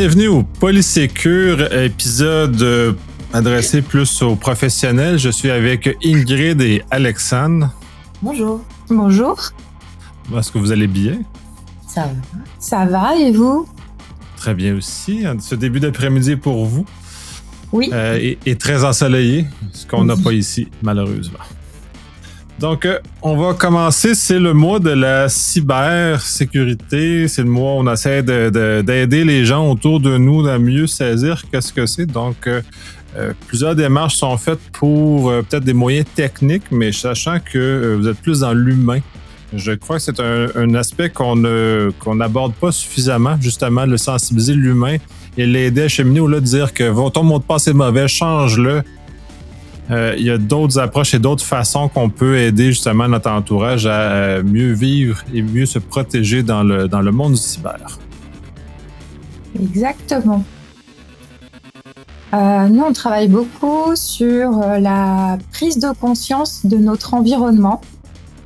Bienvenue au Polysécure, épisode euh, adressé plus aux professionnels. Je suis avec Ingrid et Alexandre. Bonjour. Bonjour. Est-ce que vous allez bien? Ça va. Ça va et vous? Très bien aussi. Ce début d'après-midi pour vous. Oui. Euh, est, très ensoleillé, ce qu'on n'a pas ici, malheureusement. Donc, euh, on va commencer. C'est le mois de la cybersécurité. C'est le mois où on essaie d'aider les gens autour de nous à mieux saisir qu'est-ce que c'est. Donc, euh, euh, plusieurs démarches sont faites pour peut-être des moyens techniques, mais sachant que vous êtes plus dans l'humain. Je crois que c'est un, aspect qu'on n'aborde pas suffisamment, justement, le sensibiliser l'humain et l'aider à cheminer au-delà de dire que ton mot de passe est mauvais, change-le euh, il y a d'autres approches et d'autres façons qu'on peut aider justement notre entourage à mieux vivre et mieux se protéger dans le, dans le monde du cyber. Exactement. Euh, nous, on travaille beaucoup sur euh, la prise de conscience de notre environnement.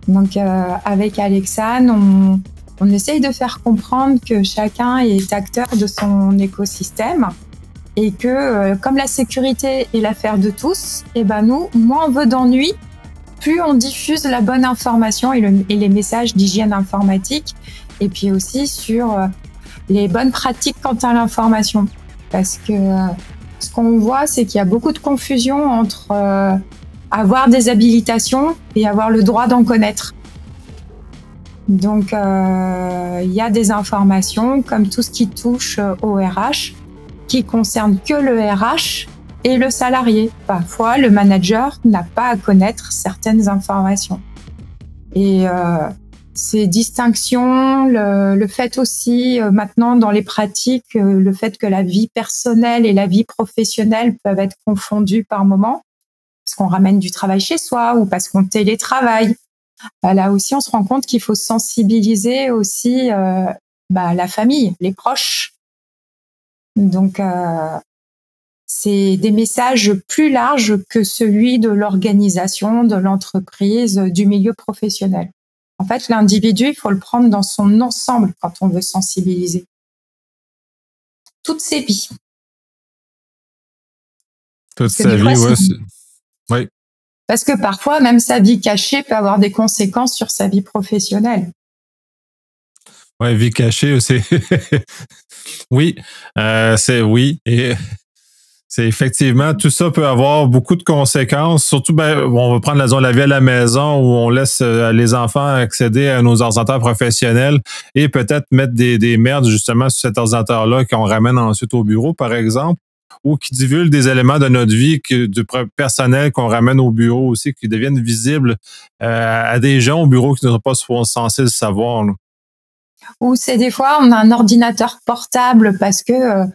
Donc, avec Alexane, on, on essaye de faire comprendre que chacun est acteur de son écosystème et que euh, comme la sécurité est l'affaire de tous, et eh ben nous, moins on veut d'ennui, plus on diffuse la bonne information et, les messages d'hygiène informatique, et puis aussi sur euh, les bonnes pratiques quant à l'information. Parce que euh, ce qu'on voit, c'est qu'il y a beaucoup de confusion entre avoir des habilitations et avoir le droit d'en connaître. Donc, il y a des informations comme tout ce qui touche au RH qui concerne que le RH et le salarié. Parfois, le manager n'a pas à connaître certaines informations. Et euh, ces distinctions, le, fait aussi euh, maintenant dans les pratiques, euh, le fait que la vie personnelle et la vie professionnelle peuvent être confondues par moment, parce qu'on ramène du travail chez soi ou parce qu'on télétravaille. Bah, là aussi, on se rend compte qu'il faut sensibiliser aussi bah, la famille, les proches, donc, euh, c'est des messages plus larges que celui de l'organisation, de l'entreprise, du milieu professionnel. En fait, l'individu, il faut le prendre dans son ensemble quand on veut sensibiliser. Toutes ses vies. Toute sa vie, ouais. Oui. Parce que parfois, même sa vie cachée peut avoir des conséquences sur sa vie professionnelle. Ouais, vie cachée, c'est. oui, euh, c'est oui. Et c'est effectivement, tout ça peut avoir beaucoup de conséquences. Surtout, ben, on va prendre la zone la vie à la maison où on laisse euh, les enfants accéder à nos ordinateurs professionnels et peut-être mettre des, des merdes justement sur cet ordinateur-là qu'on ramène ensuite au bureau, par exemple ou qui divulguent des éléments de notre vie, que, du personnel qu'on ramène au bureau aussi, qui deviennent visibles euh, à des gens au bureau qui ne sont pas censés le savoir. Ou c'est des fois on a un ordinateur portable parce que euh,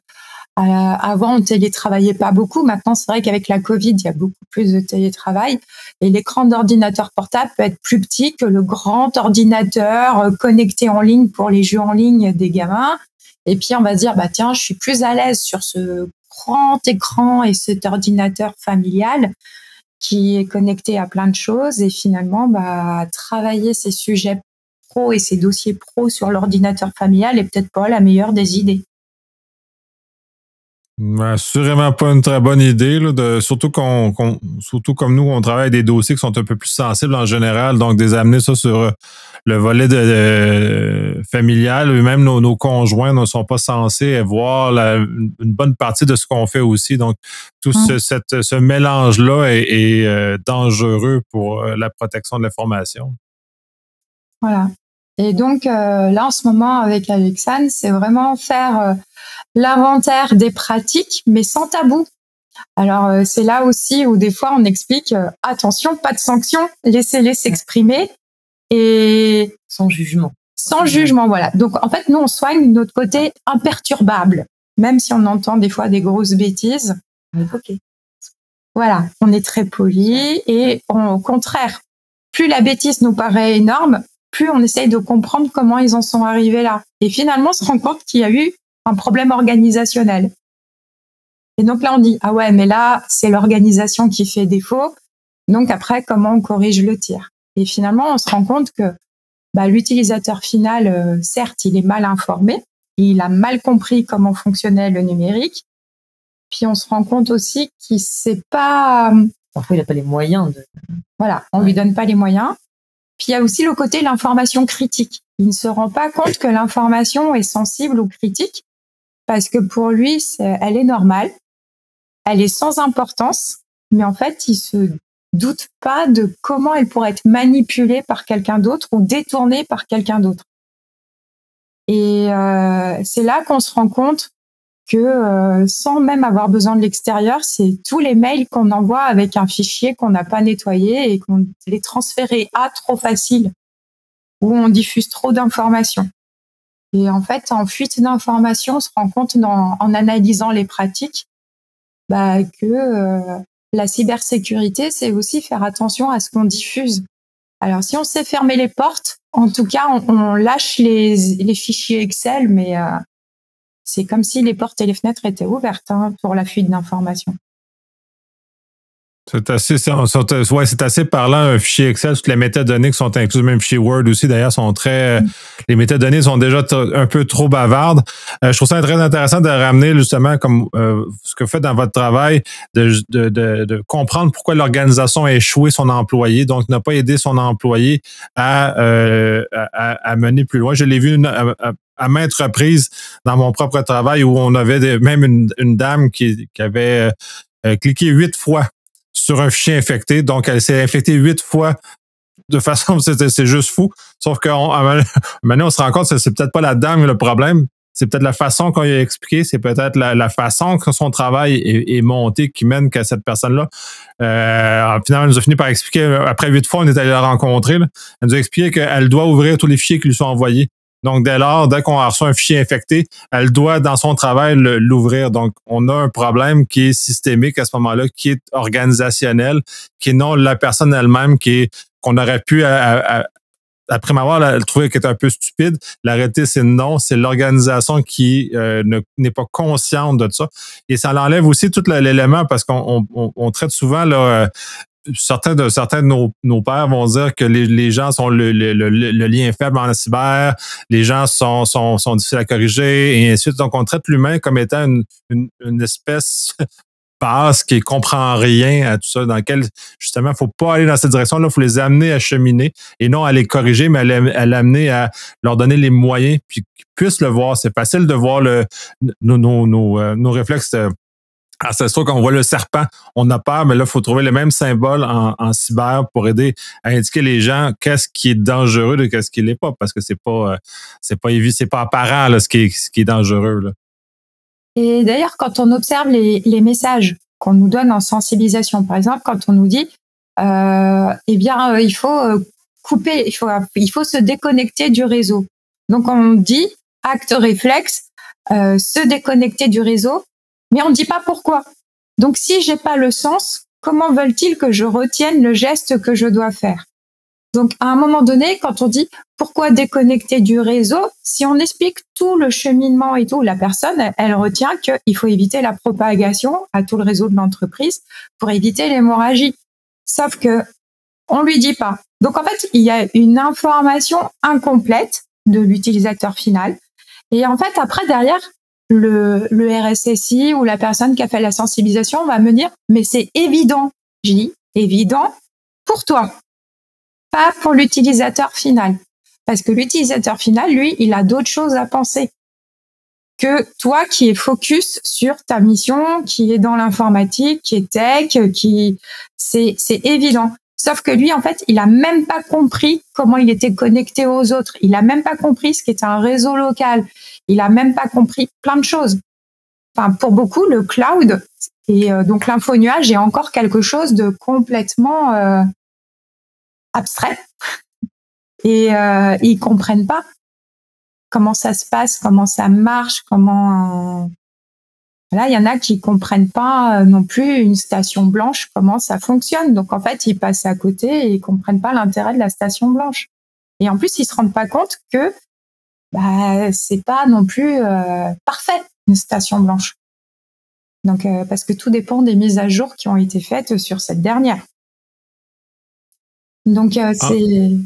avant on télétravaillait pas beaucoup. Maintenant c'est vrai qu'avec la Covid il y a beaucoup plus de télétravail et l'écran d'ordinateur portable peut être plus petit que le grand ordinateur euh, connecté en ligne pour les jeux en ligne des gamins. Et puis on va se dire bah tiens je suis plus à l'aise sur ce grand écran et cet ordinateur familial qui est connecté à plein de choses et finalement bah travailler ces sujets pro et ses dossiers pro sur l'ordinateur familial est peut-être pas la meilleure des idées. Assurément pas une très bonne idée, de, surtout, qu'on, surtout comme nous, on travaille des dossiers qui sont un peu plus sensibles en général, donc des amener ça sur euh, le volet de, familial, même nos, conjoints ne sont pas censés voir une bonne partie de ce qu'on fait aussi. Donc, tout ce, hum. cette, ce mélange-là est, euh, dangereux pour euh, la protection de l'information. Voilà. Et donc euh, là, en ce moment, avec Alexandre, c'est vraiment faire euh, l'inventaire des pratiques, mais sans tabou. Alors euh, c'est là aussi où des fois on explique attention, pas de sanction, laissez-les s'exprimer et sans jugement. Sans jugement, voilà. Donc en fait, nous on soigne notre côté imperturbable, même si on entend des fois des grosses bêtises. Ok. Voilà, on est très poli et au contraire, plus la bêtise nous paraît énorme, plus on essaye de comprendre comment ils en sont arrivés là. Et finalement, on se rend compte qu'il y a eu un problème organisationnel. Et donc là, on dit, ah ouais, mais là, c'est l'organisation qui fait défaut. Donc après, comment on corrige le tir? Et finalement, on se rend compte que bah, l'utilisateur final, euh, certes, il est mal informé, il a mal compris comment fonctionnait le numérique. Puis on se rend compte aussi qu'il sait pas. Parfois, il n'a pas les moyens de. Voilà, on Ouais. lui donne pas les moyens. Puis il y a aussi le côté l'information critique. Il ne se rend pas compte que l'information est sensible ou critique parce que pour lui, elle est normale, elle est sans importance, mais en fait, il se doute pas de comment elle pourrait être manipulée par quelqu'un d'autre ou détournée par quelqu'un d'autre. Et euh, c'est là qu'on se rend compte que euh, sans même avoir besoin de l'extérieur, c'est tous les mails qu'on envoie avec un fichier qu'on n'a pas nettoyé et qu'on les transféré à trop facile, où on diffuse trop d'informations. Et en fait, en fuite d'informations, on se rend compte dans- en analysant les pratiques bah, que euh, la cybersécurité, c'est aussi faire attention à ce qu'on diffuse. Alors, si on sait fermer les portes, en tout cas, on, on lâche les, les fichiers Excel, mais euh, c'est comme si les portes et les fenêtres étaient ouvertes hein, pour la fuite d'informations. C'est assez, c'est- ouais, c'est assez parlant, un fichier Excel, toutes les métadonnées qui sont incluses, même fichier Word aussi, d'ailleurs, sont très, les métadonnées sont déjà un peu trop bavardes. Euh, je trouve ça très intéressant de ramener justement comme euh, ce que vous faites dans votre travail, de, de, de, de comprendre pourquoi l'organisation a échoué son employé, donc n'a pas aidé son employé à, euh, à, à mener plus loin. Je l'ai vu une- à, à- à maintes reprises dans mon propre travail où on avait même une, dame qui, avait euh, cliqué huit fois sur un fichier infecté. Donc, elle s'est infectée huit fois de façon, c'est juste fou. Sauf qu'on, à un moment- maintenant, on se rend compte que c'est peut-être pas la dame le problème. C'est peut-être la façon qu'on lui a expliqué, c'est peut-être la, façon que son travail est, monté qui mène qu'à cette personne-là. Euh, finalement, elle nous a fini par expliquer, euh, après huit fois, on est allé la rencontrer. Elle nous a expliqué qu'elle doit ouvrir tous les fichiers qui lui sont envoyés. Donc, dès lors, dès qu'on reçu un fichier infecté, elle doit, dans son travail, l'ouvrir. Donc, on a un problème qui est systémique à ce moment-là, qui est organisationnel, qui est non la personne elle-même, qui qu'on aurait pu, à- après m'avoir trouvé qu'elle était un peu stupide. La réalité, c'est non, c'est l'organisation qui euh, ne- n'est pas consciente de ça. Et ça l'enlève aussi tout l'élément parce qu'on on- on- on traite souvent là, euh, certains de certains de nos, nos pères vont dire que les, les gens sont le, le- le- lien faible en cyber, les gens sont, sont, sont difficiles à corriger, et ainsi de suite. Donc, on traite l'humain comme étant une, une, une espèce basse qui comprend rien à tout ça, dans lequel, justement, faut pas aller dans cette direction-là, il faut les amener à cheminer et non à les corriger, mais à l'amener à leur donner les moyens, puis qu'ils puissent le voir. C'est facile de voir le, nos, nos, nos, euh, nos réflexes euh, ancestraux quand on voit le serpent, on a peur, mais là, il faut trouver le même symbole en, en cyber pour aider à indiquer les gens qu'est-ce qui est dangereux de qu'est-ce qui l'est pas, parce que c'est pas, euh, c'est pas évident, c'est pas apparent là, ce qui est, ce qui est dangereux. Là. Et d'ailleurs, quand on observe les, les messages qu'on nous donne en sensibilisation, par exemple, quand on nous dit, euh, eh bien, euh, il faut euh, couper, il faut, il faut se déconnecter du réseau. Donc, on dit acte réflexe, euh, se déconnecter du réseau, mais on ne dit pas pourquoi. Donc, si j'ai pas le sens, comment veulent-ils que je retienne le geste que je dois faire? Donc, à un moment donné, quand on dit pourquoi déconnecter du réseau, si on explique tout le cheminement et tout, la personne, elle, retient qu'il faut éviter la propagation à tout le réseau de l'entreprise pour éviter l'hémorragie. Sauf que on lui dit pas. Donc, en fait, il y a une information incomplète de l'utilisateur final. Et en fait, après, derrière, le, le RSSI ou la personne qui a fait la sensibilisation va me dire, mais c'est évident. Je dis, évident pour toi, pas pour l'utilisateur final. Parce que l'utilisateur final, lui, il a d'autres choses à penser que toi qui es focus sur ta mission, qui est dans l'informatique, qui est tech, qui c'est c'est évident. Sauf que lui, en fait, il a même pas compris comment il était connecté aux autres. Il a même pas compris ce qu'était un réseau local. Il a même pas compris plein de choses. Enfin, pour beaucoup, le cloud et euh, donc l'info-nuage est encore quelque chose de complètement euh, abstrait. Et euh, ils comprennent pas comment ça se passe, comment ça marche, comment. Là, il y en a qui comprennent pas euh, non plus une station blanche, comment ça fonctionne. Donc en fait, ils passent à côté et ils comprennent pas l'intérêt de la station blanche. Et en plus, ils se rendent pas compte que bah, c'est pas non plus euh, parfait une station blanche. Donc euh, parce que tout dépend des mises à jour qui ont été faites sur cette dernière. Donc euh, Ah. c'est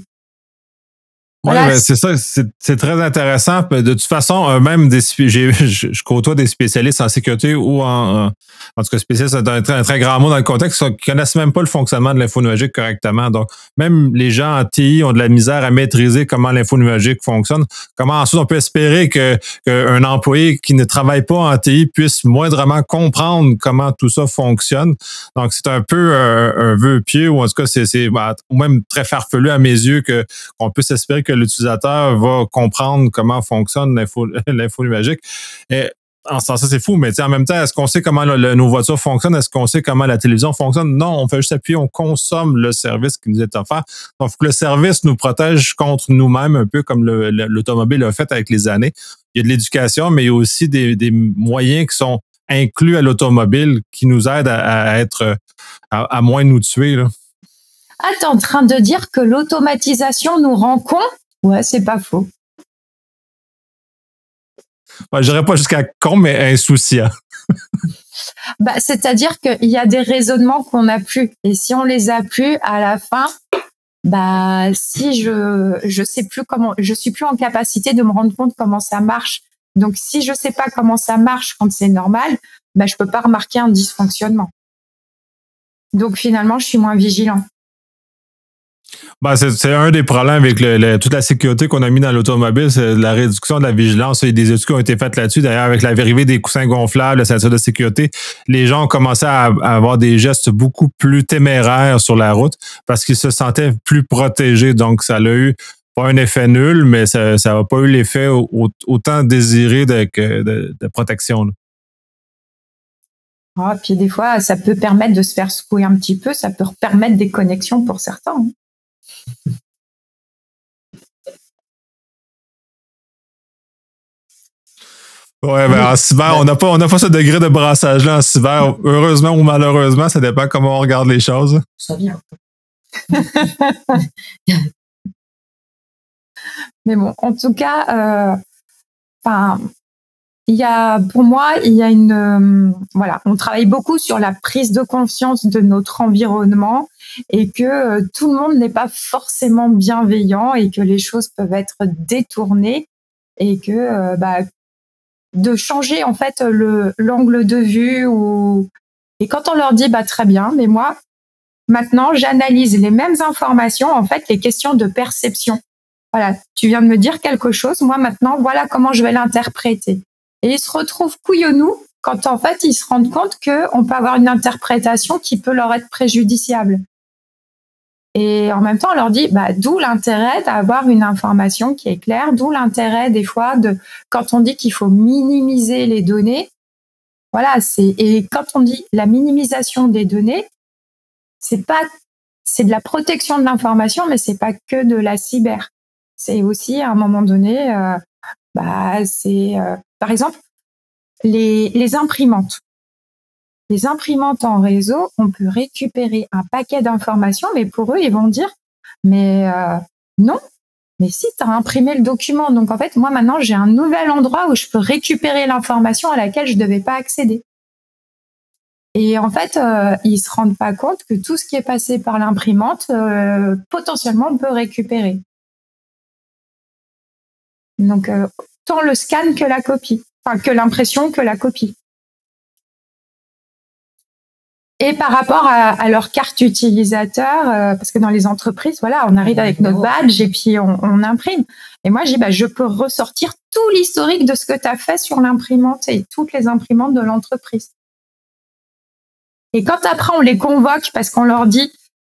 Oui, c'est ça, c'est très intéressant. De toute façon, euh, même des, je, je côtoie des spécialistes en sécurité ou en, en tout cas spécialistes, c'est un, très grand mot dans le contexte, qui connaissent même pas le fonctionnement de l'info numérique correctement. Donc, même les gens en TI ont de la misère à maîtriser comment l'info numérique fonctionne. Comment ensuite on peut espérer que qu'un employé qui ne travaille pas en TI puisse moindrement comprendre comment tout ça fonctionne. Donc, c'est un peu un vœu pied ou en tout cas, c'est bah, même très farfelu à mes yeux que qu'on puisse espérer que l'utilisateur va comprendre comment fonctionne l'info, numérique. Et en ce sens, c'est fou, mais en même temps, est-ce qu'on sait comment nos voitures fonctionnent? Est-ce qu'on sait comment la télévision fonctionne? Non, on fait juste appuyer, on consomme le service qui nous est offert. Donc, le service nous protège contre nous-mêmes, un peu comme l'automobile a fait avec les années. Il y a de l'éducation, mais il y a aussi des, moyens qui sont inclus à l'automobile qui nous aident à, être, à, moins nous tuer. Là. Ah, t'es en train de dire que l'automatisation nous rend cons? Ouais, c'est pas faux. Je dirais pas jusqu'à con, mais insouciant. bah, C'est-à-dire qu'il y a des raisonnements qu'on n'a plus. Et si on les a plus, à la fin, bah, si je, je sais plus comment, je suis plus en capacité de me rendre compte comment ça marche. Donc, si je sais pas comment ça marche quand c'est normal, bah, je peux pas remarquer un dysfonctionnement. Donc, finalement, je suis moins vigilant. Ben, c'est un des problèmes avec toute la sécurité qu'on a mis dans l'automobile, c'est la réduction de la vigilance. Il y a des études qui ont été faites là-dessus. D'ailleurs, avec l'arrivée des coussins gonflables, la ceinture de sécurité, les gens ont commencé à, avoir des gestes beaucoup plus téméraires sur la route parce qu'ils se sentaient plus protégés. Donc, ça a eu pas un effet nul, mais ça n'a pas eu l'effet autant désiré de, de, protection. Ah, puis des fois, ça peut permettre de se faire secouer un petit peu, ça peut permettre des connexions pour certains. Hein. Ouais, ben en cyber, on n'a pas, on pas ce degré de brassage-là en cyber. Heureusement ou malheureusement, ça dépend comment on regarde les choses. Ça vient. Mais bon, en tout cas, euh, enfin, il y a, pour moi, il y a une, euh, voilà, on travaille beaucoup sur la prise de conscience de notre environnement et que euh, tout le monde n'est pas forcément bienveillant et que les choses peuvent être détournées et que euh, bah, de changer en fait le l'angle de vue ou et quand on leur dit bah très bien, mais moi maintenant j'analyse les mêmes informations en fait les questions de perception. Voilà, tu viens de me dire quelque chose, moi maintenant voilà comment je vais l'interpréter et ils se retrouvent couillonnous quand en fait ils se rendent compte qu'on peut avoir une interprétation qui peut leur être préjudiciable. Et en même temps, on leur dit, bah, d'où l'intérêt d'avoir une information qui est claire, d'où l'intérêt des fois de, quand on dit qu'il faut minimiser les données, voilà, c'est, et quand on dit la minimisation des données, c'est pas, c'est de la protection de l'information, mais c'est pas que de la cyber. C'est aussi, à un moment donné, euh, bah, c'est, euh, par exemple, les, imprimantes. Les imprimantes en réseau, on peut récupérer un paquet d'informations, mais pour eux, ils vont dire, mais euh, non, mais si, tu as imprimé le document. Donc en fait, moi maintenant, j'ai un nouvel endroit où je peux récupérer l'information à laquelle je ne devais pas accéder. Et en fait, euh, ils se rendent pas compte que tout ce qui est passé par l'imprimante, euh, potentiellement, on peut récupérer. Donc, tant le scan que la copie, enfin que l'impression que la copie. Et par rapport à, leur carte utilisateur, euh, parce que dans les entreprises, voilà, on arrive avec notre badge et puis on, imprime. Et moi, j'ai, bah, je peux ressortir tout l'historique de ce que tu as fait sur l'imprimante et toutes les imprimantes de l'entreprise. Et quand après on les convoque parce qu'on leur dit,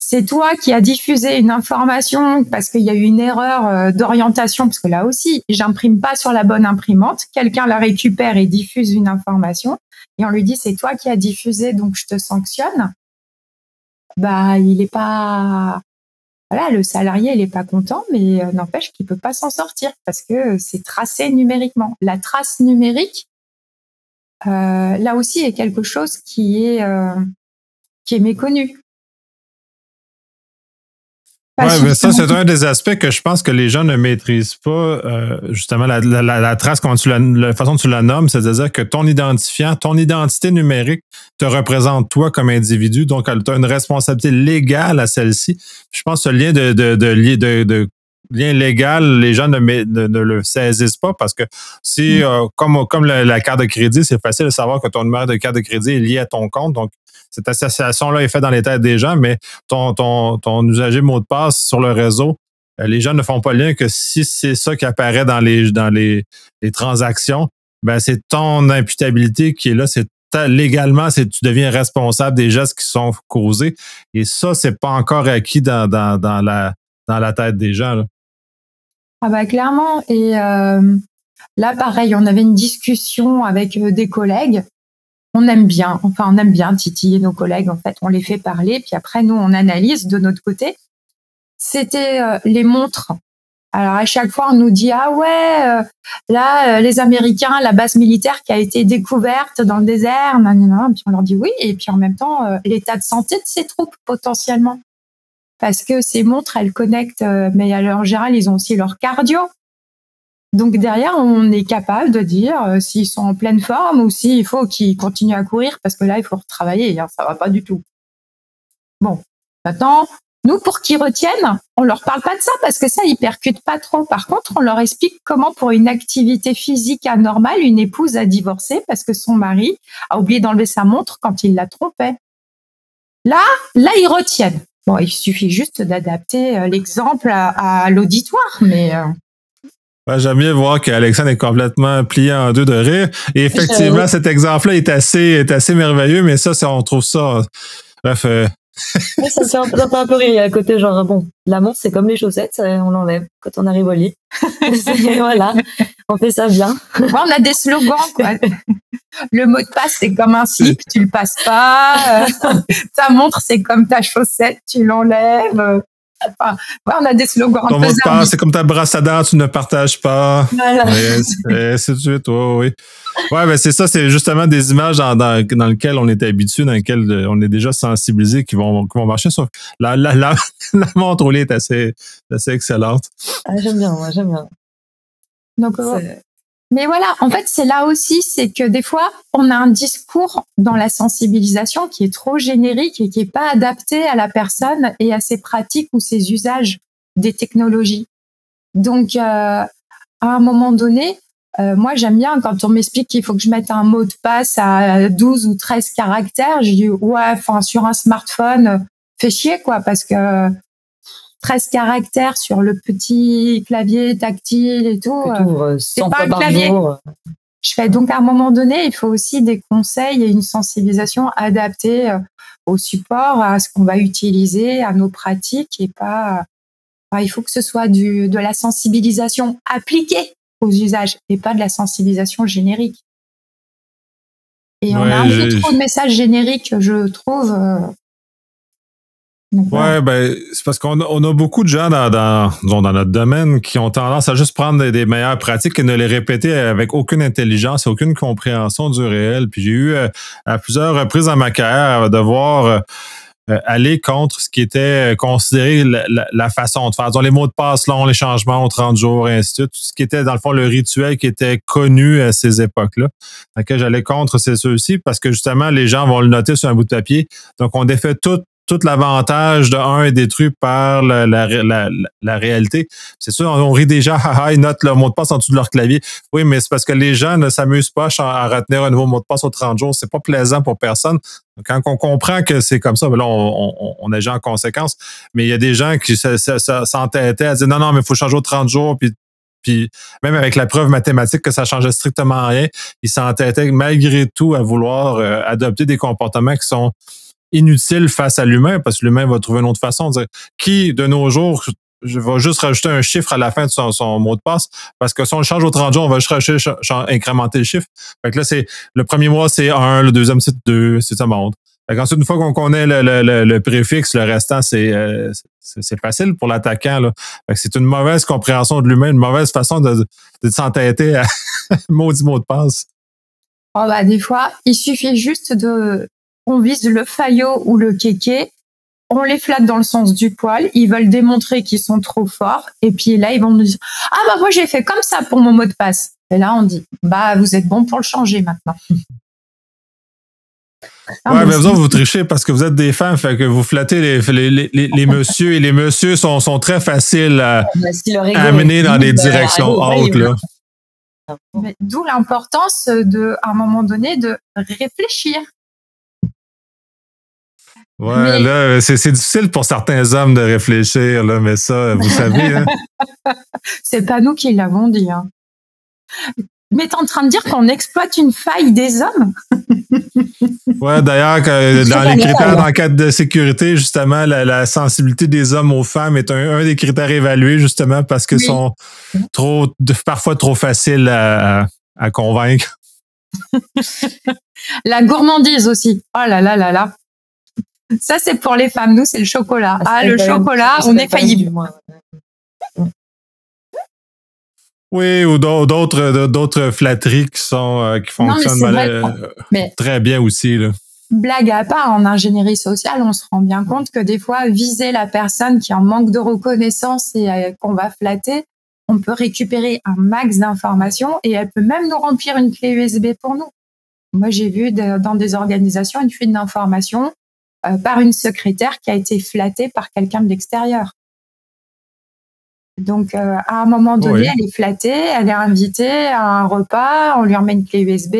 c'est toi qui as diffusé une information parce qu'il y a eu une erreur euh, d'orientation, parce que là aussi, j'imprime pas sur la bonne imprimante, quelqu'un la récupère et diffuse une information, et on lui dit c'est toi qui as diffusé, donc je te sanctionne. Bah, il est pas, voilà, le salarié, il est pas content, mais euh, n'empêche qu'il peut pas s'en sortir parce que c'est tracé numériquement. La trace numérique, euh, là aussi, est quelque chose qui est qui est méconnu. Oui, mais ça, c'est un des aspects que je pense que les gens ne maîtrisent pas, euh, justement, la, la, la, trace, comment tu la, la façon dont tu la nommes, c'est-à-dire que ton identifiant, ton identité numérique te représente toi comme individu, donc tu as une responsabilité légale à celle-ci. Je pense que ce lien de, de, de, de, de lien légal, les gens ne, ne, le saisissent pas parce que si, mm. euh, comme, comme la, carte de crédit, c'est facile de savoir que ton numéro de carte de crédit est lié à ton compte. Donc, cette association-là est faite dans les têtes des gens, mais ton, ton, ton usager mot de passe sur le réseau, euh, les gens ne font pas lien que si c'est ça qui apparaît dans les, transactions, ben c'est ton imputabilité qui est là, c'est légalement, tu deviens responsable des gestes qui sont causés. Et ça, c'est pas encore acquis dans, la, tête des gens. Ah bah clairement. Et euh, là, pareil, on avait une discussion avec euh, des collègues. On aime bien, enfin, on aime bien titiller nos collègues. En fait, on les fait parler, puis après, nous, on analyse de notre côté. C'était euh, les montres. Alors à chaque fois, on nous dit ah ouais, là les Américains, la base militaire qui a été découverte dans le désert, puis on leur dit oui, et puis en même temps l'état de santé de ces troupes potentiellement parce que ces montres, elles connectent, euh, mais en général, ils ont aussi leur cardio. Donc derrière, on est capable de dire euh, s'ils sont en pleine forme ou s'il faut qu'ils continuent à courir parce que là, il faut retravailler. Hein, ça va pas du tout. Bon, maintenant, nous, pour qu'ils retiennent, on leur parle pas de ça parce que ça, ils percutent pas trop. Par contre, on leur explique comment, pour une activité physique anormale, une épouse a divorcé parce que son mari a oublié d'enlever sa montre quand il la trompait. Là, là, ils retiennent. Bon, il suffit juste d'adapter euh, l'exemple à, l'auditoire, mais. Euh, j'aime bien voir qu'Alexandre est complètement plié en deux de rire. Et effectivement, cet exemple-là est assez, est assez merveilleux, mais ça, on trouve ça. Bref, euh, ça me fait un peu, rire à côté, genre, bon, la montre, c'est comme les chaussettes, on l'enlève quand on arrive au lit. voilà, on fait ça bien. on a des slogans, quoi. Le mot de passe, c'est comme un slip, tu le passes pas. ta montre, c'est comme ta chaussette, tu l'enlèves. Enfin, on a des slogans. Ton mot de passe, c'est comme ta brassada, tu ne partages pas. Voilà. c'est tu toi, oui. Ouais, ben c'est ça, c'est justement des images dans, dans, dans lesquelles on est habitué, dans lesquelles euh, on est déjà sensibilisé, qui vont, qui vont marcher. Sauf la, la, la, la montre au lit est assez, assez excellente. Ah, j'aime bien, moi, j'aime bien. Donc, mais voilà, en fait, c'est là aussi, c'est que des fois, on a un discours dans la sensibilisation qui est trop générique et qui est pas adapté à la personne et à ses pratiques ou ses usages des technologies. Donc, euh, à un moment donné, euh, moi, j'aime bien quand on m'explique qu'il faut que je mette un mot de passe à 12 ou 13 caractères. Je dis, ouais, enfin, sur un smartphone, fais chier, quoi, parce que 13 caractères sur le petit clavier tactile et tout. Euh, c'est pas un clavier. Je fais donc à un moment donné, il faut aussi des conseils et une sensibilisation adaptée euh, au support, à ce qu'on va utiliser, à nos pratiques et pas. il faut que ce soit du, de la sensibilisation appliquée aux usages et pas de la sensibilisation générique. Et on a un peu trop de messages génériques, je trouve. Euh, ouais, ben, c'est parce qu'on a, beaucoup de gens dans, dans, dans notre domaine qui ont tendance à juste prendre des, meilleures pratiques et ne les répéter avec aucune intelligence aucune compréhension du réel. Puis j'ai eu euh, à plusieurs reprises dans ma carrière de voir euh, aller contre ce qui était considéré la, façon de faire. Disons, les mots de passe longs, les changements aux 30 jours, et ainsi de suite. Tout ce qui était, dans le fond, le rituel qui était connu à ces époques-là. Dans j'allais contre, c'est ceux-ci parce que justement, les gens vont le noter sur un bout de papier. Donc, on défait tout tout l'avantage de un est détruit par la, la, la, la réalité. C'est sûr, on, rit déjà, haha, ils notent le mot de passe en dessous de leur clavier. Oui, mais c'est parce que les gens ne s'amusent pas à retenir un nouveau mot de passe aux 30 jours. C'est pas plaisant pour personne. Quand on comprend que c'est comme ça, ben là, on, on, on agit en conséquence. Mais il y a des gens qui s'entêtaient à dire non, non, mais il faut changer aux 30 jours, puis puis même avec la preuve mathématique que ça changeait strictement rien, ils s'entêtaient malgré tout à vouloir euh, adopter des comportements qui sont inutile face à l'humain parce que l'humain va trouver une autre façon de dire qui de nos jours je vais juste rajouter un chiffre à la fin de son, mot de passe parce que si on le change au 30 jours, on va juste incrémenter le chiffre. Fait que là, c'est le premier mois, c'est 1, le deuxième, c'est 2, c'est ça monte. Fait Ensuite, une fois qu'on connaît le, préfixe, le restant, euh, c'est c'est facile pour l'attaquant. C'est une mauvaise compréhension de l'humain, une mauvaise façon de, de s'entêter à maudit mot de passe. Oh bah, des fois, il suffit juste de on vise le faillot ou le kéké, on les flatte dans le sens du poil, ils veulent démontrer qu'ils sont trop forts, et puis là, ils vont nous dire, ah bah moi j'ai fait comme ça pour mon mot de passe. Et là, on dit, bah vous êtes bon pour le changer maintenant. Ah, ouais, mais vous autres, vous trichez parce que vous êtes des femmes, fait que vous flattez les, les, les, les, les messieurs et les messieurs sont, sont très faciles à, Bah, leur ego à amener dans des bah, directions hautes. Là. D'où l'importance de, à un moment donné, de réfléchir. Ouais, Mais- là, c'est difficile pour certains hommes de réfléchir, là, mais ça, vous savez. Hein? C'est pas nous qui l'avons dit. Hein. Mais t'es en train de dire qu'on exploite une faille des hommes? Ouais, d'ailleurs, dans les critères d'enquête de sécurité, justement, la, la sensibilité des hommes aux femmes est un, un des critères évalués, justement, parce Oui. sont trop, parfois trop faciles à, à- à convaincre. La gourmandise aussi. Oh là là là là. Ça, c'est pour les femmes. Nous, c'est le chocolat. Ah, c'est le chocolat, on est faillible. Oui, ou d'au- d'autres d'autres flatteries qui sont euh, qui Non, mais fonctionnent c'est mal- vrai euh, Mais- très bien aussi. Là. Blague à part, en ingénierie sociale, on se rend bien compte que des fois, viser la personne qui est en manque de reconnaissance et euh, qu'on va flatter, on peut récupérer un max d'informations et elle peut même nous remplir une clé USB pour nous. Moi, j'ai vu de- dans des organisations une fuite d'informations par une secrétaire qui a été flattée par quelqu'un de l'extérieur. Donc, euh, à un moment donné, Oui. elle est flattée, elle est invitée à un repas, on lui remet une clé USB,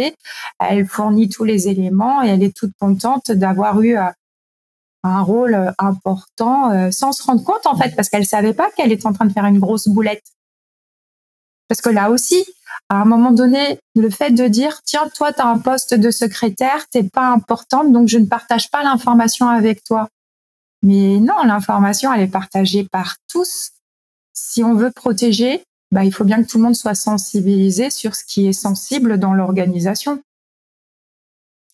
elle fournit tous les éléments et elle est toute contente d'avoir eu euh, un rôle euh, important euh, sans se rendre compte, en fait, parce qu'elle savait pas qu'elle était en train de faire une grosse boulette. Parce que là aussi, à un moment donné, le fait de dire, tiens, toi, tu as un poste de secrétaire, t'es pas importante, donc je ne partage pas l'information avec toi. Mais non, l'information, elle est partagée par tous. Si on veut protéger, bah, il faut bien que tout le monde soit sensibilisé sur ce qui est sensible dans l'organisation.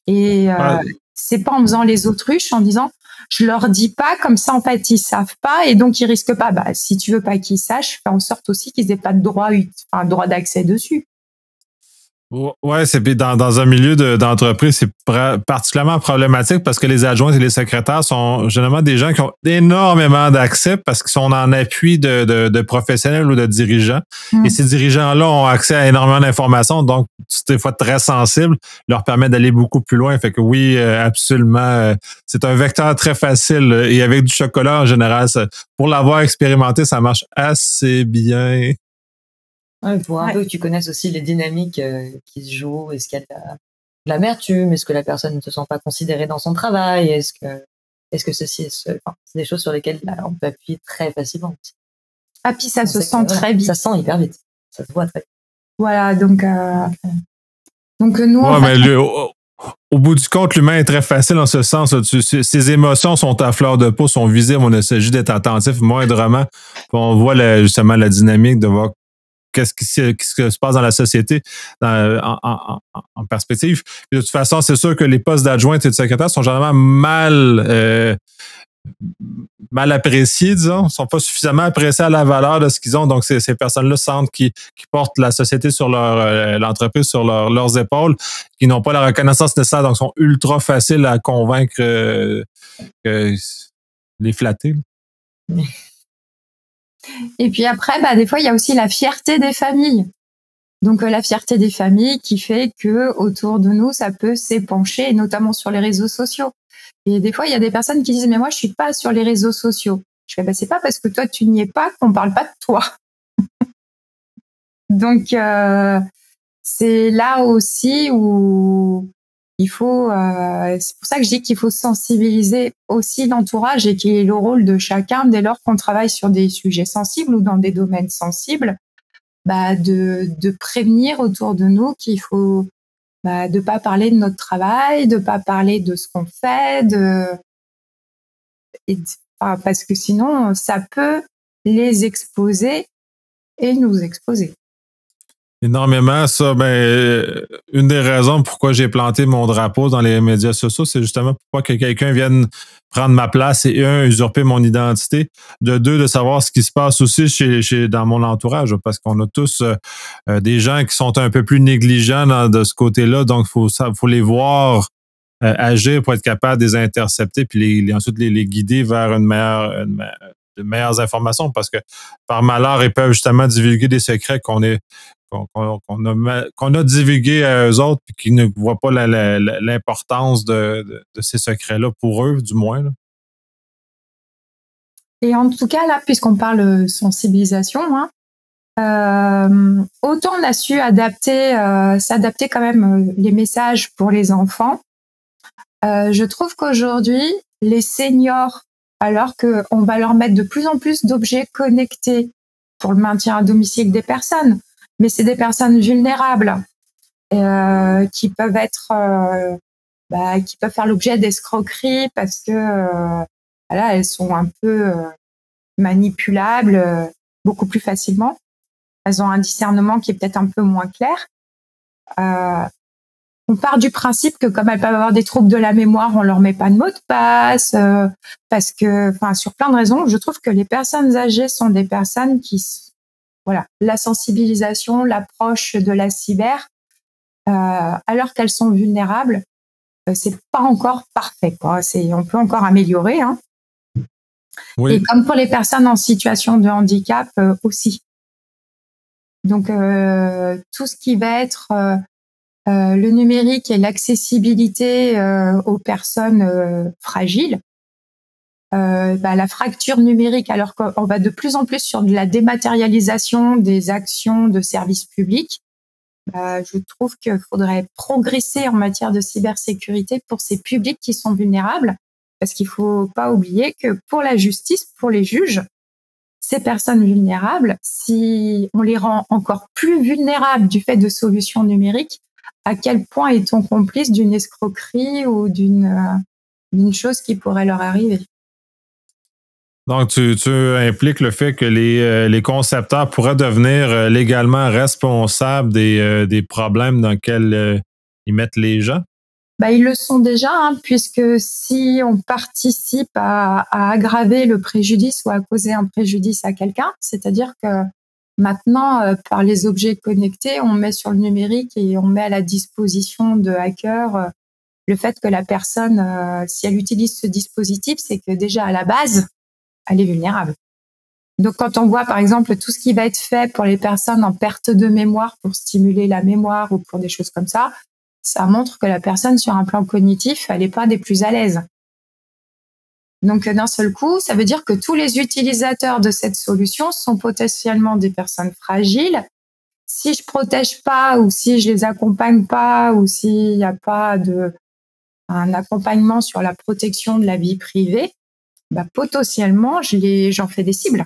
Et euh. C'est pas en faisant les autruches, en disant, je leur dis pas, comme ça, en fait, ils savent pas et donc ils risquent pas. Bah, si tu veux pas qu'ils sachent, fais en sorte aussi qu'ils aient pas de droit, enfin, droit d'accès dessus. Ouais, c'est dans, dans un milieu de- d'entreprise, c'est particulièrement problématique parce que les adjoints et les secrétaires sont généralement des gens qui ont énormément d'accès parce qu'ils sont en appui de, de, de professionnels ou de dirigeants. Mm. Et ces dirigeants-là ont accès à énormément d'informations, donc c'est des fois très sensible, leur permet d'aller beaucoup plus loin. Fait que oui, euh, absolument, euh, c'est un vecteur très facile. Et avec du chocolat en général, ça- pour l'avoir expérimenté, ça marche assez bien. Ouais, pour un Ouais. peu que tu connaisses aussi les dynamiques euh, qui se jouent. Est-ce qu'il y a de la- de l'amertume? Est-ce que la personne ne se sent pas considérée dans son travail? Est-ce que, est-ce que ceci est ce- enfin, c'est des choses sur lesquelles là, on peut appuyer très facilement. Ah, puis ça On se sent que, très vite. Ça se sent hyper vite. Ça se voit très vite. Voilà, donc, euh, donc nous, en Ouais, fait, mais le- au, au bout du compte, l'humain est très facile en ce sens. Tu- ses émotions sont à fleur de peau, sont visibles. On il s'agit d'être attentif moindrement. On voit la- justement la dynamique de voir qu'est-ce qui, se- passe dans la société en, perspective. De toute façon, c'est sûr que les postes d'adjoint et de secrétaire sont généralement mal euh, mal appréciés, disons, sont pas suffisamment appréciés à la valeur de ce qu'ils ont. Donc, ces, personnes-là sentent qu'ils qui portent la société sur leur euh, l'entreprise sur leur- leurs épaules, qui n'ont pas la reconnaissance nécessaire, donc sont ultra faciles à convaincre euh, que les flatter. Et puis après, bah, des fois, il y a aussi la fierté des familles. Donc euh, la fierté des familles qui fait que autour de nous, ça peut s'épancher, notamment sur les réseaux sociaux. Et des fois, il y a des personnes qui disent mais moi, je suis pas sur les réseaux sociaux. Je fais bah, c'est pas parce que toi tu n'y es pas qu'on parle pas de toi. Donc euh, c'est là aussi où il faut. euh, c'est pour ça que je dis qu'il faut sensibiliser aussi l'entourage et qu'il est le rôle de chacun dès lors qu'on travaille sur des sujets sensibles ou dans des domaines sensibles, bah, de, de prévenir autour de nous qu'il faut bah, de pas parler de notre travail, de pas parler de ce qu'on fait, de parce que sinon ça peut les exposer et nous exposer. Énormément, ça, ben, euh, une des raisons pourquoi j'ai planté mon drapeau dans les médias sociaux, c'est justement pour pas que quelqu'un vienne prendre ma place et un, usurper mon identité. De deux, de savoir ce qui se passe aussi chez, chez dans mon entourage, parce qu'on a tous euh, euh, des gens qui sont un peu plus négligents de ce côté-là, donc faut faut les voir agir pour être capable de les intercepter puis les, ensuite les, les guider vers une meilleure, une me- de meilleures informations, parce que par malheur, ils peuvent justement divulguer des secrets qu'on est qu'on a, qu'on a divulgué à eux autres et qui ne voient pas l'importance de, ces secrets-là pour eux, du moins. Et en tout cas, là, puisqu'on parle sensibilisation, hein, euh, autant on a su adapter, euh, s'adapter quand même euh, les messages pour les enfants. je trouve qu'aujourd'hui, les seniors, alors qu'on va leur mettre de plus en plus d'objets connectés pour le maintien à domicile des personnes, mais c'est des personnes vulnérables euh, qui peuvent être, euh, bah, qui peuvent faire l'objet d'escroqueries parce que euh, voilà, elles sont un peu manipulables beaucoup plus facilement. Elles ont un discernement qui est peut-être un peu moins clair. on part du principe que comme elles peuvent avoir des troubles de la mémoire, on leur met pas de mot de passe, parce que, enfin, sur plein de raisons, je trouve que les personnes âgées sont des personnes qui voilà, la sensibilisation, l'approche de la cyber, euh, alors qu'elles sont vulnérables, euh, c'est pas encore parfait. Quoi. C'est, on peut encore améliorer. Hein. Et comme pour les personnes en situation de handicap euh, aussi. Donc euh, tout ce qui va être le numérique et l'accessibilité aux personnes fragiles, euh, bah, la fracture numérique, alors qu'on va de plus en plus sur de la dématérialisation des actions de services publics, bah, je trouve qu'il faudrait progresser en matière de cybersécurité pour ces publics qui sont vulnérables, parce qu'il faut pas oublier que pour la justice, pour les juges, ces personnes vulnérables, si on les rend encore plus vulnérables du fait de solutions numériques, à quel point est-on complice d'une escroquerie ou d'une euh, d'une chose qui pourrait leur arriver? Donc, tu, tu, impliques le fait que les, euh, les concepteurs pourraient devenir euh, légalement responsables des, euh, des problèmes dans lesquels ils mettent les gens? Bah, ils le sont déjà, hein, puisque si on participe à, aggraver le préjudice ou à causer un préjudice à quelqu'un, c'est-à-dire que maintenant, par les objets connectés, on met sur le numérique et on met à la disposition de hackers le fait que la personne, si elle utilise ce dispositif, c'est que déjà à la base, elle est vulnérable. Donc quand on voit par exemple tout ce qui va être fait pour les personnes en perte de mémoire pour stimuler la mémoire ou pour des choses comme ça, ça montre que la personne sur un plan cognitif, elle n'est pas des plus à l'aise. Donc d'un seul coup, ça veut dire que tous les utilisateurs de cette solution sont potentiellement des personnes fragiles. Si je protège pas ou si je les accompagne pas ou s'il n'y a pas de un accompagnement sur la protection de la vie privée, bah, potentiellement, j'en fais des cibles.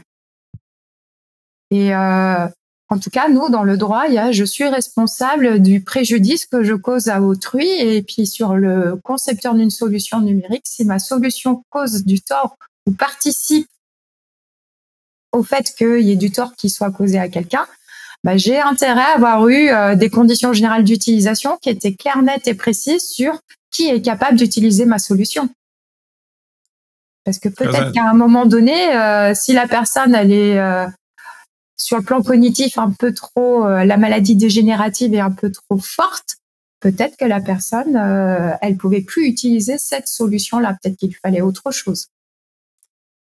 Et euh, en tout cas, nous, dans le droit, y a je suis responsable du préjudice que je cause à autrui. Et puis sur le concepteur d'une solution numérique, si ma solution cause du tort ou participe au fait qu'il y ait du tort qui soit causé à quelqu'un, bah, j'ai intérêt à avoir eu euh, des conditions générales d'utilisation qui étaient claires, nettes et précises sur qui est capable d'utiliser ma solution. Parce que peut-être qu'à un moment donné, euh, si la personne elle est euh, sur le plan cognitif un peu trop, euh, la maladie dégénérative est un peu trop forte, peut-être que la personne, elle pouvait plus utiliser cette solution-là. Peut-être qu'il fallait autre chose.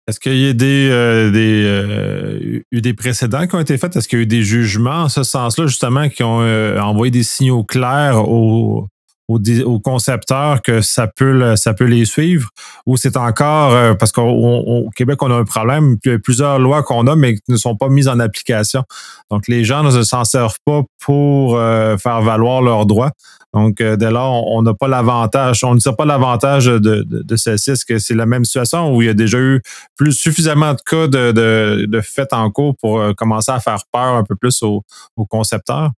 Est-ce qu'il y a des, des eu des précédents qui ont été faits? Est-ce qu'il y a eu des jugements en ce sens-là, justement, qui ont envoyé des signaux clairs aux, aux, concepteurs que ça peut, ça peut les suivre ou c'est encore euh, parce qu'au Québec on a un problème il y a plusieurs lois qu'on a mais qui ne sont pas mises en application. Donc les gens ne s'en servent pas pour euh, faire valoir leurs droits. Donc euh, dès lors on n'a pas l'avantage on ne sait pas l'avantage de, de, de celle-ci. Est-ce que c'est la même situation où il y a déjà eu suffisamment de cas de, de, de faits en cours pour commencer à faire peur un peu plus aux, aux concepteurs?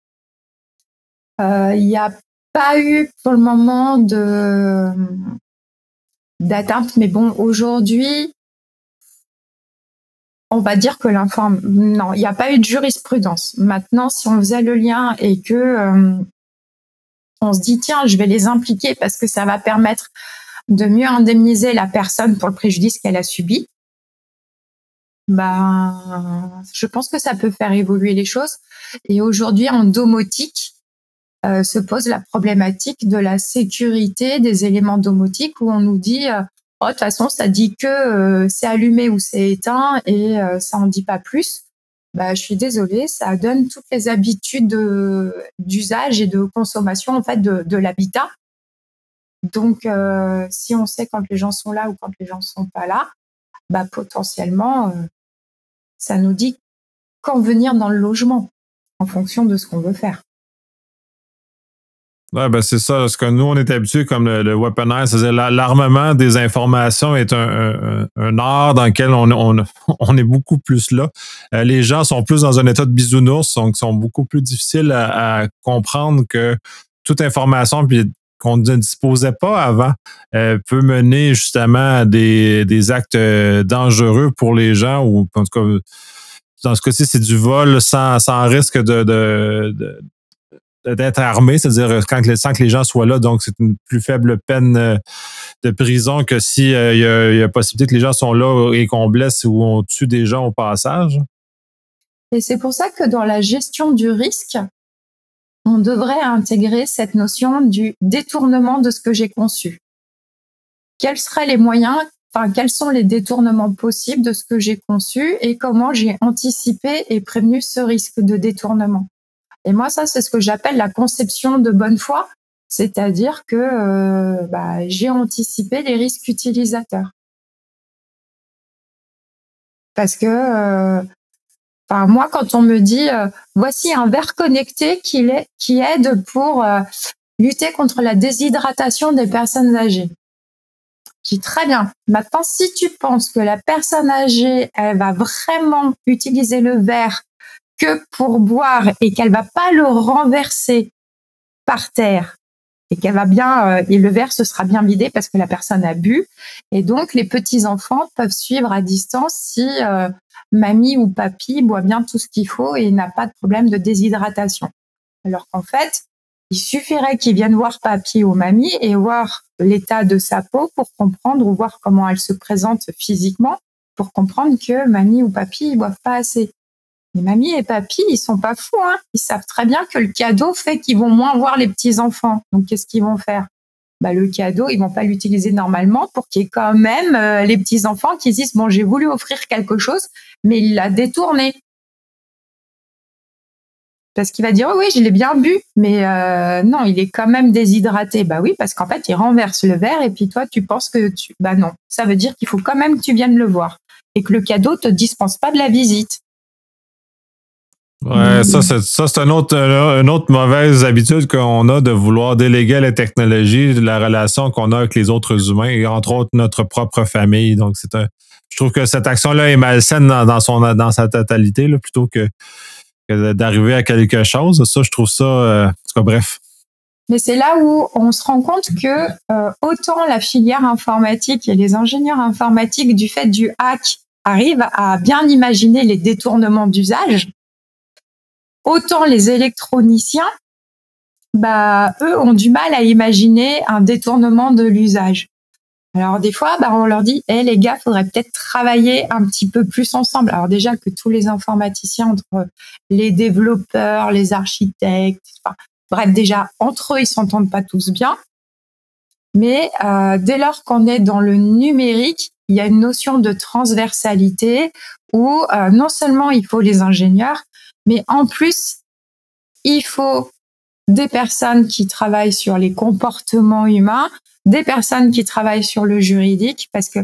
Il y a pas eu pour le moment de d'atteinte, mais bon, aujourd'hui, on va dire que l'informe, non, il n'y a pas eu de jurisprudence. Maintenant, si on faisait le lien et que euh, on se dit tiens, je vais les impliquer parce que ça va permettre de mieux indemniser la personne pour le préjudice qu'elle a subi. Ben, je pense que ça peut faire évoluer les choses. Et aujourd'hui, en domotique, euh, se pose la problématique de la sécurité des éléments domotiques où on nous dit euh, oh, de toute façon ça dit que euh, c'est allumé ou c'est éteint et ça en dit pas plus. bah, je suis désolée, ça donne toutes les habitudes d'usage et de consommation en fait de, de l'habitat. Donc, si on sait quand les gens sont là ou quand les gens sont pas là, bah, potentiellement, ça nous dit quand venir dans le logement en fonction de ce qu'on veut faire. Ouais, ben c'est ça. Ce que nous, on est habitué comme le, le weaponize, c'est-à-dire l'armement des informations est un, art dans lequel on, est beaucoup plus là. Euh, les gens sont plus dans un état de bisounours, donc sont beaucoup plus difficiles à, comprendre que toute information qu'on ne disposait pas avant euh, peut mener justement à des, des actes euh, dangereux pour les gens ou en tout cas dans ce cas-ci, c'est du vol sans, risque de, d'être armé, c'est-à-dire quand, sans que les gens soient là, donc c'est une plus faible peine euh, de prison que si il y, a, y, a, possibilité que les gens sont là et qu'on blesse ou on tue des gens au passage. Et c'est pour ça que dans la gestion du risque, on devrait intégrer cette notion du détournement de ce que j'ai conçu. Quels seraient les moyens, enfin, quels sont les détournements possibles de ce que j'ai conçu et comment j'ai anticipé et prévenu ce risque de détournement? Et moi, ça, c'est ce que j'appelle la conception de bonne foi, c'est-à-dire que euh, bah, j'ai anticipé les risques utilisateurs. Parce que euh, moi, quand on me dit euh, voici un verre connecté qui, qui aide pour lutter contre la déshydratation des personnes âgées. Dis très bien. Maintenant, si tu penses que la personne âgée, elle va vraiment utiliser le verre que pour boire et qu'elle va pas le renverser par terre et qu'elle va bien euh, et le verre se sera bien vidé parce que la personne a bu et donc les petits enfants peuvent suivre à distance si euh, mamie ou papy boit bien tout ce qu'il faut et n'a pas de problème de déshydratation. Alors qu'en fait, il suffirait qu'ils viennent voir papy ou mamie et voir l'état de sa peau pour comprendre ou voir comment elle se présente physiquement pour comprendre que mamie ou papy ne boivent pas assez. Mais mamie et papy, ils sont pas fous, hein. Ils savent très bien que le cadeau fait qu'ils vont moins voir les petits enfants. Donc qu'est-ce qu'ils vont faire? Bah, le cadeau, ils vont pas l'utiliser normalement pour qu'il y ait quand même euh, les petits enfants qui disent bon j'ai voulu offrir quelque chose, mais il l'a détourné parce qu'il va dire oui je l'ai bien bu, mais euh, non il est quand même déshydraté. Bah oui parce qu'en fait il renverse le verre et puis toi tu penses que tu bah non ça veut dire qu'il faut quand même que tu viennes le voir et que le cadeau te dispense pas de la visite. Ouais, ça, c'est, ça, c'est une autre, une autre mauvaise habitude qu'on a de vouloir déléguer la technologie, la relation qu'on a avec les autres humains et entre autres notre propre famille. Donc, c'est un, je trouve que cette action-là est malsaine dans, dans, son, dans sa totalité, plutôt que, que, d'arriver à quelque chose. Ça, je trouve ça, euh, en tout cas, bref. Mais c'est là où on se rend compte que euh, autant la filière informatique et les ingénieurs informatiques, du fait du hack, arrivent à bien imaginer les détournements d'usage, Autant les électroniciens, bah, eux ont du mal à imaginer un détournement de l'usage. Alors des fois, bah, on leur dit, eh les gars, faudrait peut-être travailler un petit peu plus ensemble. Alors déjà que tous les informaticiens, entre les développeurs, les architectes, enfin, bref, déjà entre eux, ils s'entendent pas tous bien. Mais euh, dès lors qu'on est dans le numérique, il y a une notion de transversalité où euh, non seulement il faut les ingénieurs, mais en plus, il faut des personnes qui travaillent sur les comportements humains, des personnes qui travaillent sur le juridique, parce que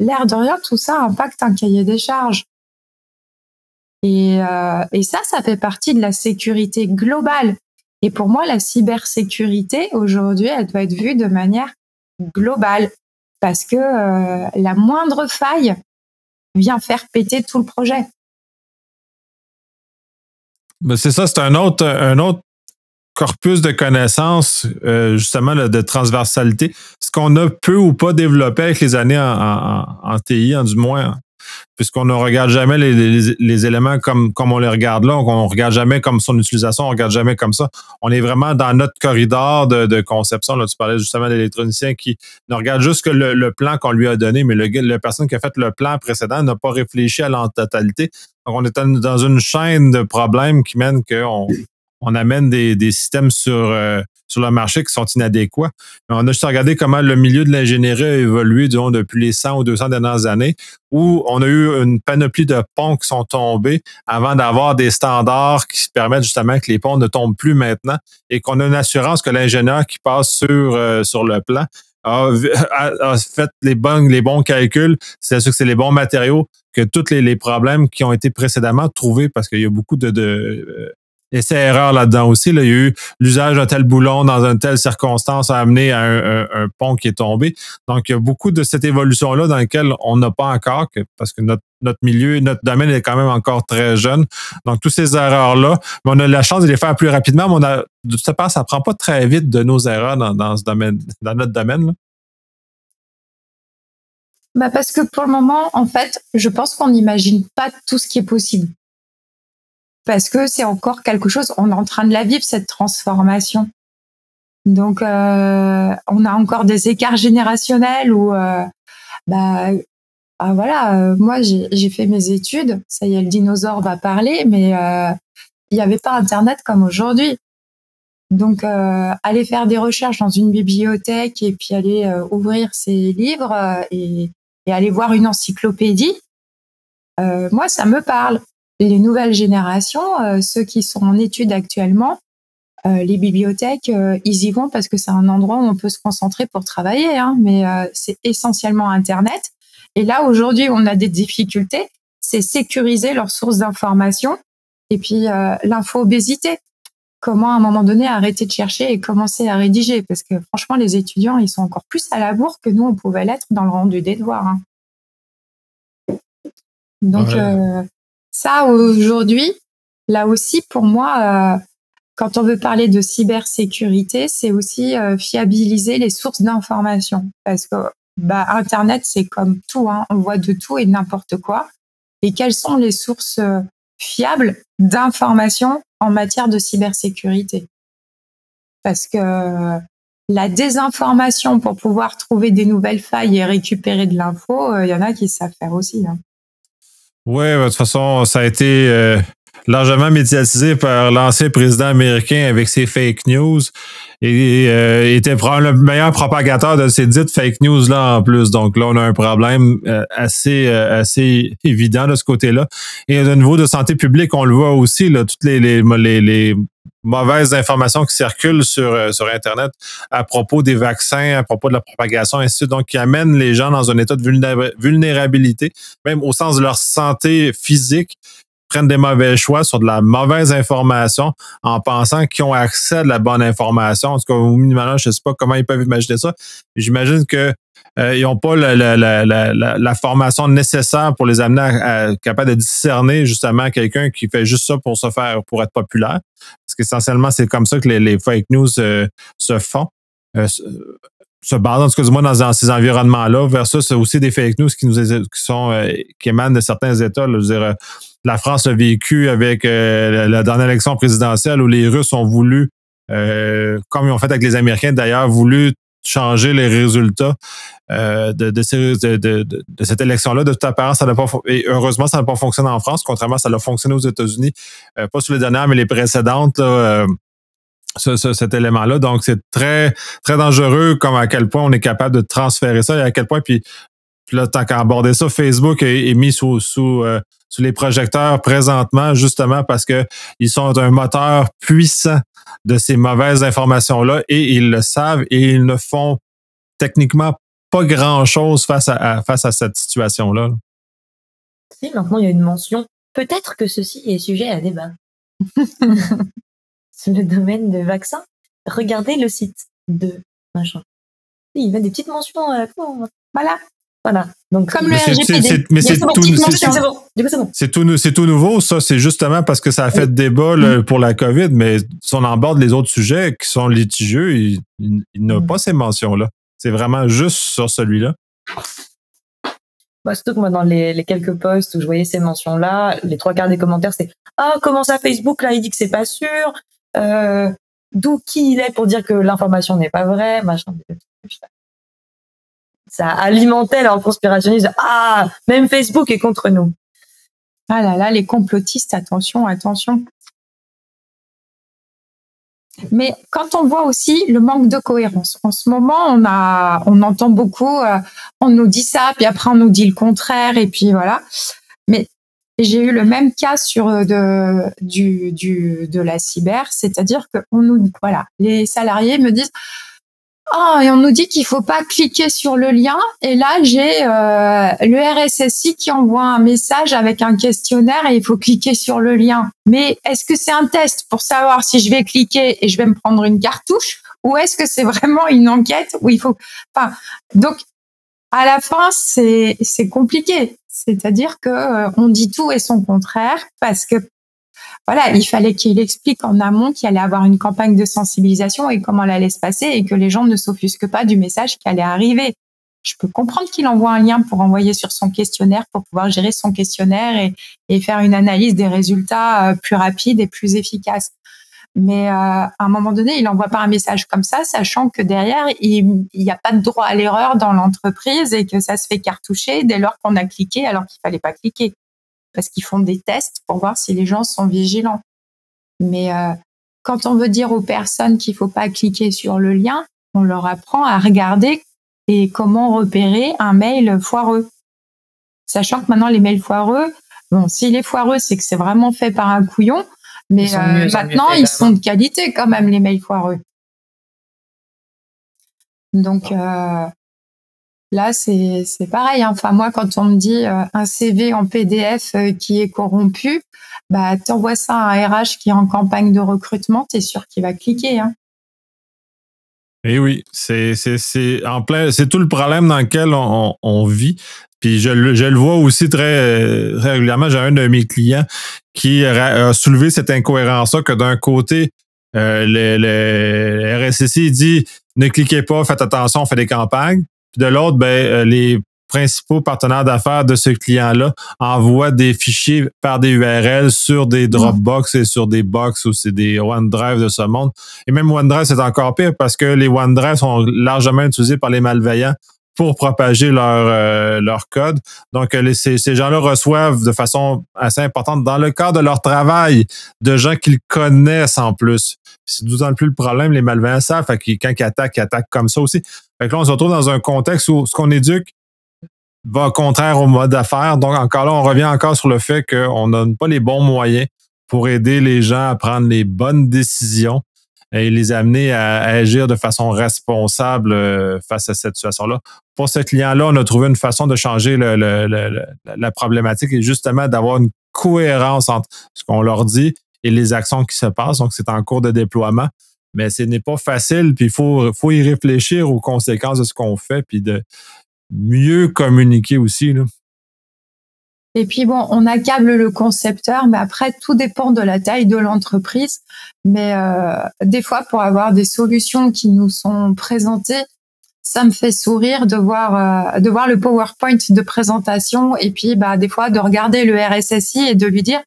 l'air de rien, tout ça impacte un cahier des charges. Et, euh, et ça, ça fait partie de la sécurité globale. Et pour moi, la cybersécurité, aujourd'hui, elle doit être vue de manière globale, parce que euh, la moindre faille vient faire péter tout le projet. Ben, c'est ça, c'est un autre, un autre corpus de connaissances, euh, justement, de transversalité. Ce qu'on a peu ou pas développé avec les années en, TI, en, du moins, puisqu'on ne regarde jamais les, les, éléments comme, comme on les regarde là, on ne regarde jamais comme son utilisation, on ne regarde jamais comme ça. On est vraiment dans notre corridor de, conception. Là, tu parlais justement de l'électronicien qui ne regarde juste que le, plan qu'on lui a donné, mais le, la personne qui a fait le plan précédent n'a pas réfléchi à la totalité. Donc, on est dans une chaîne de problèmes qui mène qu'on on amène des, des systèmes sur, euh, sur le marché qui sont inadéquats. Mais on a juste regardé comment le milieu de l'ingénierie a évolué disons, depuis les 100 ou 200 dernières années, où on a eu une panoplie de ponts qui sont tombés avant d'avoir des standards qui permettent justement que les ponts ne tombent plus maintenant et qu'on a une assurance que l'ingénieur qui passe sur, euh, sur le plan a, fait les bons, les bons calculs, c'est sûr que c'est les bons matériaux, que tous les, les, problèmes qui ont été précédemment trouvés, parce qu'il y a beaucoup de, de euh, essais-erreurs là-dedans aussi. Là. Il y a eu l'usage d'un tel boulon dans une telle circonstance a amené à un, pont qui est tombé. Donc, il y a beaucoup de cette évolution-là dans laquelle on n'a pas encore, que, parce que notre, notre milieu, notre domaine est quand même encore très jeune. Donc, toutes ces erreurs-là, on a la chance de les faire plus rapidement, mais on a, de toute façon, ça prend pas très vite de nos erreurs dans, ce domaine, dans notre domaine. Bah parce que pour le moment, en fait, je pense qu'on n'imagine pas tout ce qui est possible parce que c'est encore quelque chose, on est en train de la vivre, cette transformation. Donc, euh, on a encore des écarts générationnels où, euh, bah, bah, voilà, euh, moi j'ai fait mes études, ça y est, le dinosaure va parler, mais il n'y avait pas Internet comme aujourd'hui. Donc, aller faire des recherches dans une bibliothèque et puis aller ouvrir ses livres et, et, aller voir une encyclopédie, moi, ça me parle les nouvelles générations, euh, ceux qui sont en études actuellement, euh, les bibliothèques, euh, ils y vont parce que c'est un endroit où on peut se concentrer pour travailler, hein, mais c'est essentiellement Internet. Et là, aujourd'hui, on a des difficultés, c'est sécuriser leurs sources d'information et puis l'info-obésité. Comment, à un moment donné, arrêter de chercher et commencer à rédiger? Parce que franchement, les étudiants, ils sont encore plus à la bourre que nous, on pouvait l'être dans le rendu des devoirs. Hein. Donc, ça, aujourd'hui, là aussi, pour moi, euh, quand on veut parler de cybersécurité, c'est aussi euh, fiabiliser les sources d'information. Parce que bah, Internet, c'est comme tout, hein, on voit de tout et n'importe quoi. Et quelles sont les sources euh, fiables d'information en matière de cybersécurité? Parce que la désinformation pour pouvoir trouver des nouvelles failles et récupérer de l'info, il y en a qui savent faire aussi. Hein. Oui, de toute façon, ça a été euh, largement médiatisé par l'ancien président américain avec ses fake news. Et euh, était probablement le meilleur propagateur de ces dites fake news là en plus. Donc là, on a un problème euh, assez assez évident de ce côté-là. Et de niveau de santé publique, on le voit aussi là, toutes les les, les, les mauvaises informations qui circulent sur, euh, sur Internet à propos des vaccins, à propos de la propagation, ainsi de suite. Donc, qui amènent les gens dans un état de vulnérabilité, même au sens de leur santé physique, prennent des mauvais choix sur de la mauvaise information en pensant qu'ils ont accès à de la bonne information. En tout cas, au minimum, je ne sais pas comment ils peuvent imaginer ça. J'imagine que euh, n'ont pas la, formation nécessaire pour les amener à, à capable de discerner justement quelqu'un qui fait juste ça pour se faire, pour être populaire. Parce qu'essentiellement, c'est comme ça que les, fake news euh, se font. Euh, se basent, en tout cas, moi, dans, dans ces environnements-là, versus aussi des fake news qui nous qui sont qui émanent de certains États. Là, je veux dire, la France a vécu avec la dernière élection présidentielle où les Russes ont voulu, comme ils ont fait avec les Américains d'ailleurs, voulu changer les résultats euh, de, cette élection-là. De toute apparence, ça n'a pas et heureusement, ça n'a pas fonctionné en France, contrairement ça a fonctionné aux États-Unis, euh, pas sur les dernières, mais les précédentes. Euh, ce, cet élément-là. Donc, c'est très, très dangereux comme à quel point on est capable de transférer ça et à quel point, puis, là, tant qu'à aborder ça, Facebook est, mis sous, sous, sous les projecteurs présentement, justement parce que ils sont un moteur puissant de ces mauvaises informations-là et ils le savent et ils ne font techniquement pas grand-chose face à, face à cette situation-là. Si, maintenant il y a une mention. Peut-être que ceci est sujet à débat. Sur le domaine de vaccins, regardez le site de machin. Il y a des petites mentions. Euh, voilà. Voilà. Donc, comme le RGPD. Mais c'est tout, c'est tout, nouveau, ça. C'est justement parce que ça a fait débat mm. pour la COVID, mais si on aborde les autres sujets qui sont litigieux, il, il, n'a mm. pas ces mentions-là. C'est vraiment juste sur celui-là. Bah, surtout que moi, dans les, quelques posts où je voyais ces mentions-là, les trois quarts des commentaires, c'est Ah, comment ça, Facebook, là, il dit que c'est pas sûr. Euh, D'où qui il est pour dire que l'information n'est pas vraie, machin ça alimentait leur conspirationnisme. Ah, même Facebook est contre nous. Ah là là, les complotistes, attention, attention. Mais quand on voit aussi le manque de cohérence, en ce moment, on a, on entend beaucoup, euh, on nous dit ça, puis après on nous dit le contraire, et puis voilà. Mais j'ai eu le même cas sur euh, de, du, du, de la cyber, c'est-à-dire que on nous, voilà, les salariés me disent, ah, et on nous dit qu'il faut pas cliquer sur le lien. Et là, j'ai euh, le RSSI qui envoie un message avec un questionnaire et il faut cliquer sur le lien. Mais est-ce que c'est un test pour savoir si je vais cliquer et je vais me prendre une cartouche ou est-ce que c'est vraiment une enquête où il faut enfin donc à la fin c'est c'est compliqué c'est-à-dire que euh, on dit tout et son contraire parce que voilà, il fallait qu'il explique en amont qu'il allait avoir une campagne de sensibilisation et comment elle allait se passer et que les gens ne s'offusquent pas du message qui allait arriver. Je peux comprendre qu'il envoie un lien pour envoyer sur son questionnaire pour pouvoir gérer son questionnaire et, faire une analyse des résultats euh, plus rapide et plus efficace. Mais euh, à un moment donné, il n'envoie pas un message comme ça, sachant que derrière, il n'y a pas de droit à l'erreur dans l'entreprise et que ça se fait cartoucher dès lors qu'on a cliqué alors qu'il fallait pas cliquer parce qu'ils font des tests pour voir si les gens sont vigilants. Mais euh, quand on veut dire aux personnes qu'il faut pas cliquer sur le lien, on leur apprend à regarder et comment repérer un mail foireux. Sachant que maintenant les mails foireux, bon, s'il est foireux, c'est que c'est vraiment fait par un couillon, mais euh, maintenant ils sont de qualité quand même les mails foireux. Donc euh, Là, c'est pareil. Hein. Enfin, moi, quand on me dit euh, un CV en PDF euh, qui est corrompu, bah, t'envoies ça à un RH qui est en campagne de recrutement, t'es sûr qu'il va cliquer. Hein. Eh oui, c'est tout le problème dans lequel on, vit. Puis je, le vois aussi très, régulièrement. J'ai un de mes clients qui a soulevé cette incohérence-là que d'un côté, euh, le, le RSSI dit ne cliquez pas, faites attention, on fait des campagnes de l'autre, ben, euh, les principaux partenaires d'affaires de ce client-là envoient des fichiers par des URL sur des Dropbox et sur des box ou c'est des OneDrive de ce monde. Et même OneDrive, c'est encore pire parce que les OneDrive sont largement utilisés par les malveillants pour propager leur, euh, leur code. Donc, euh, ces, ces gens-là reçoivent de façon assez importante, dans le cadre de leur travail, de gens qu'ils connaissent en plus. C'est d'autant plus le problème, les malveillants savent, fait quand ils attaquent, ils attaquent comme ça aussi. Fait que là, on se retrouve dans un contexte où ce qu'on éduque va contraire au mode d'affaires. Donc, encore là, on revient encore sur le fait qu'on n'a pas les bons moyens pour aider les gens à prendre les bonnes décisions et les amener à, agir de façon responsable euh, face à cette situation-là. Pour ce client-là, on a trouvé une façon de changer la problématique et justement d'avoir une cohérence entre ce qu'on leur dit et les actions qui se passent. Donc, c'est en cours de déploiement. Mais ce n'est pas facile, puis il faut, faut y réfléchir aux conséquences de ce qu'on fait, puis de mieux communiquer aussi. Là. Et puis bon, on accable le concepteur, mais après tout dépend de la taille de l'entreprise. Mais euh, des fois, pour avoir des solutions qui nous sont présentées, ça me fait sourire de voir euh, de voir le PowerPoint de présentation et puis bah des fois de regarder le RSSI et de lui dire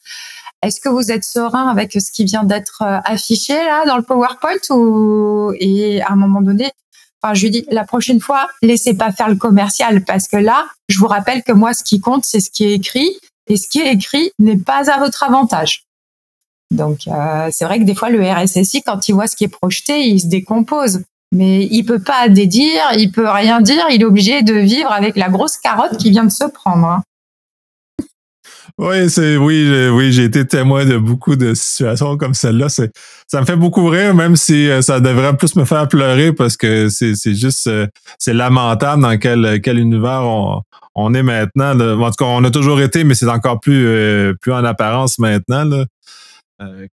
est-ce que vous êtes serein avec ce qui vient d'être euh, affiché là dans le PowerPoint ou? Et à un moment donné Enfin, je lui dis la prochaine fois, laissez pas faire le commercial parce que là, je vous rappelle que moi, ce qui compte, c'est ce qui est écrit et ce qui est écrit n'est pas à votre avantage. Donc, euh, c'est vrai que des fois, le RSSI, quand il voit ce qui est projeté, il se décompose. Mais il peut pas dédire, il peut rien dire, il est obligé de vivre avec la grosse carotte qui vient de se prendre. Hein. Oui, c'est oui, oui, j'ai été témoin de beaucoup de situations comme celle-là. C'est, ça me fait beaucoup rire, même si euh, ça devrait plus me faire pleurer parce que c'est, c'est juste, euh, c'est lamentable dans quel, quel univers on, on est maintenant. En tout cas, on a toujours été, mais c'est encore plus, euh, plus en apparence maintenant là,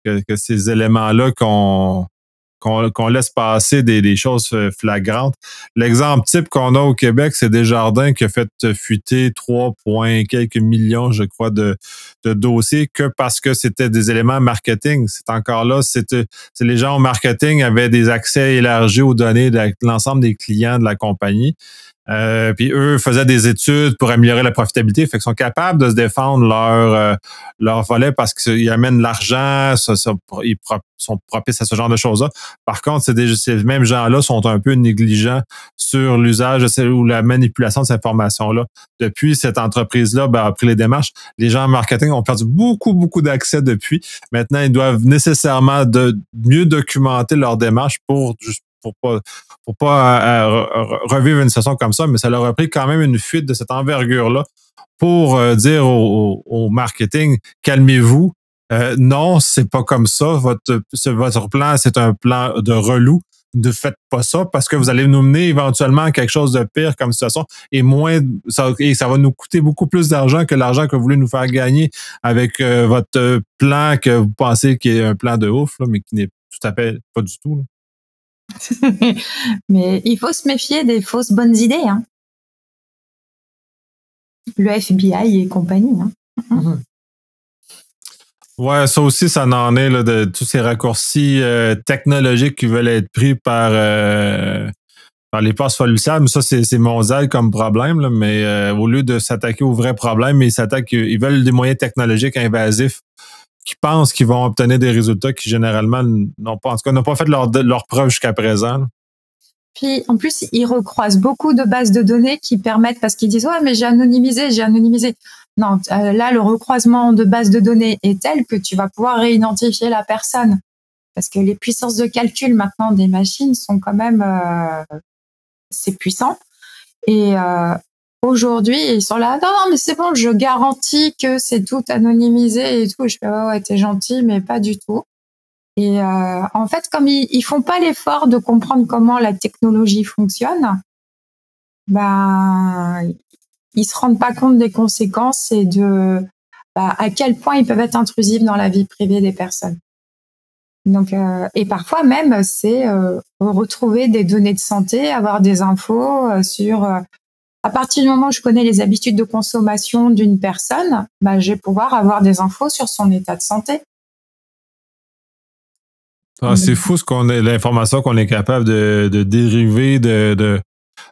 que, que, ces éléments-là qu'on qu'on laisse passer des, choses euh, flagrantes. L'exemple type qu'on a au Québec, c'est Desjardins qui a fait fuiter 3, quelques millions, je crois, de, dossiers que parce que c'était des éléments marketing. C'est encore là, c'est les gens au marketing avaient des accès élargis aux données de l'ensemble des clients de la compagnie. Euh, puis eux faisaient des études pour améliorer la profitabilité, fait qu'ils sont capables de se défendre leur euh, leur volet parce qu'ils amènent l'argent, ils sont propices à ce genre de choses-là. Par contre, ces mêmes gens-là sont un peu négligents sur l'usage ou la manipulation de cette information-là. Depuis cette entreprise-là ben, a pris les démarches, les gens en marketing ont perdu beaucoup, beaucoup d'accès depuis. Maintenant, ils doivent nécessairement de mieux documenter leur démarche pour pour pas pas euh, revivre une session comme ça, mais ça leur a pris quand même une fuite de cette envergure-là pour euh, dire au, marketing calmez-vous. Euh, non, c'est pas comme ça. Votre, votre plan, c'est un plan de relou. Ne faites pas ça parce que vous allez nous mener éventuellement à quelque chose de pire comme situation et moins ça, et ça va nous coûter beaucoup plus d'argent que l'argent que vous voulez nous faire gagner avec votre plan que vous pensez qui est un plan de ouf, mais qui n'est tout à fait pas du tout. Mais il faut se méfier des fausses bonnes idées. Hein. Le FBI et compagnie. Hein. Mhm. Ouais, ça aussi, ça en est là, de tous ces raccourcis euh, technologiques qui veulent être pris par, euh, par les passes solutions. Ça, c'est mondial comme problème, mais euh, au lieu de s'attaquer aux vrais problèmes, ils ils veulent des moyens technologiques invasifs qui pensent qu'ils vont obtenir des résultats qui généralement n'ont pas, en tout cas, n'ont pas fait leur, leur preuve jusqu'à présent. Puis en plus, ils recroisent beaucoup de bases de données qui permettent, parce qu'ils disent ouais, mais j'ai anonymisé, j'ai anonymisé. Non, euh, là, le recroisement de bases de données est tel que tu vas pouvoir réidentifier la personne, parce que les puissances de calcul maintenant des machines sont quand même euh, c'est puissant. Et euh, Aujourd'hui, ils sont là, non, non, mais c'est bon, je garantis que c'est tout anonymisé et tout. Je fais, ouais, t'es gentil, mais pas du tout. Et euh, en fait, comme ils, ils font pas l'effort de comprendre comment la technologie fonctionne, ben, ils se rendent pas compte des conséquences et de bah, à quel point ils peuvent être intrusifs dans la vie privée des personnes. Donc, euh, et parfois même, c'est euh, retrouver des données de santé, avoir des infos euh, sur euh, à partir du moment où je connais les habitudes de consommation d'une personne, bah, je vais pouvoir avoir des infos sur son état de santé. Ah, c'est fou ce qu'on l'information qu'on est capable de, dériver de,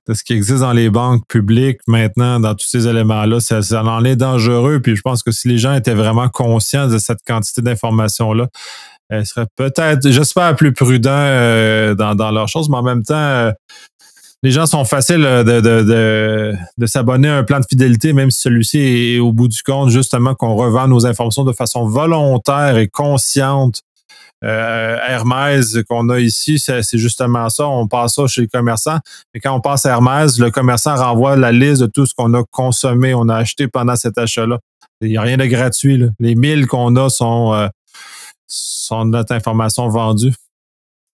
ce qui existe dans les banques publiques maintenant, dans tous ces éléments-là. Ça, en est dangereux. Puis je pense que si les gens étaient vraiment conscients de cette quantité d'informations-là, elles seraient peut-être, j'espère, plus prudents euh, dans, dans leurs choses, mais en même temps, euh, les gens sont faciles euh, de, de, de, s'abonner à un plan de fidélité, même si celui-ci est, au bout du compte, justement, qu'on revend nos informations de façon volontaire et consciente. Euh, Hermès qu'on a ici, c'est justement ça. On passe ça chez les commerçants. Et quand on passe à Hermès, le commerçant renvoie la liste de tout ce qu'on a consommé, on a acheté pendant cet achat-là. Il n'y a rien de gratuit. Les milles qu'on a sont, euh, sont notre information vendue.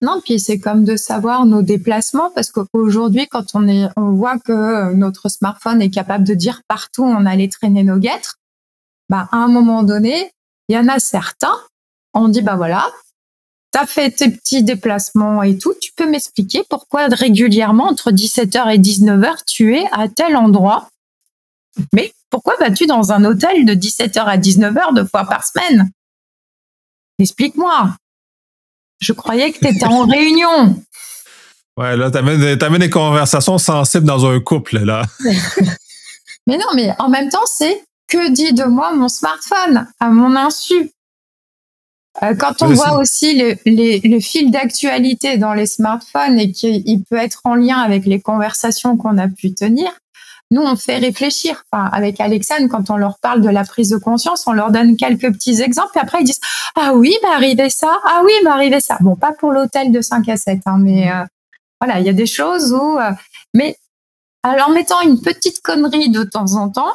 Non, puis c'est comme de savoir nos déplacements parce qu'aujourd'hui, quand on est, on voit que euh, notre smartphone est capable de dire partout on allait traîner nos guêtres. Bah, à un moment donné, il y en a certains, on dit bah voilà, t'as fait tes petits déplacements et tout, tu peux m'expliquer pourquoi régulièrement entre 17h et 19h tu es à tel endroit? Mais pourquoi vas-tu dans un hôtel de 17h à 19h deux fois par semaine? Explique-moi. Je croyais que tu étais en réunion. Ouais, là, t'amènes, des conversations sensibles dans un couple, là. mais non, mais en même temps, c'est que dit de moi mon smartphone à mon insu. Euh, quand on voit aussi le, le fil d'actualité dans les smartphones et qu'il peut être en lien avec les conversations qu'on a pu tenir, nous, on fait réfléchir. Enfin, avec Alexandre, quand on leur parle de la prise de conscience, on leur donne quelques petits exemples. Et après, ils disent Ah oui, m'arrivait ça. Ah oui, m'arrivait ça. Bon, pas pour l'hôtel de 5 à 7, hein, mais euh, voilà, il y a des choses où. Euh, mais alors, mettant une petite connerie de temps en temps,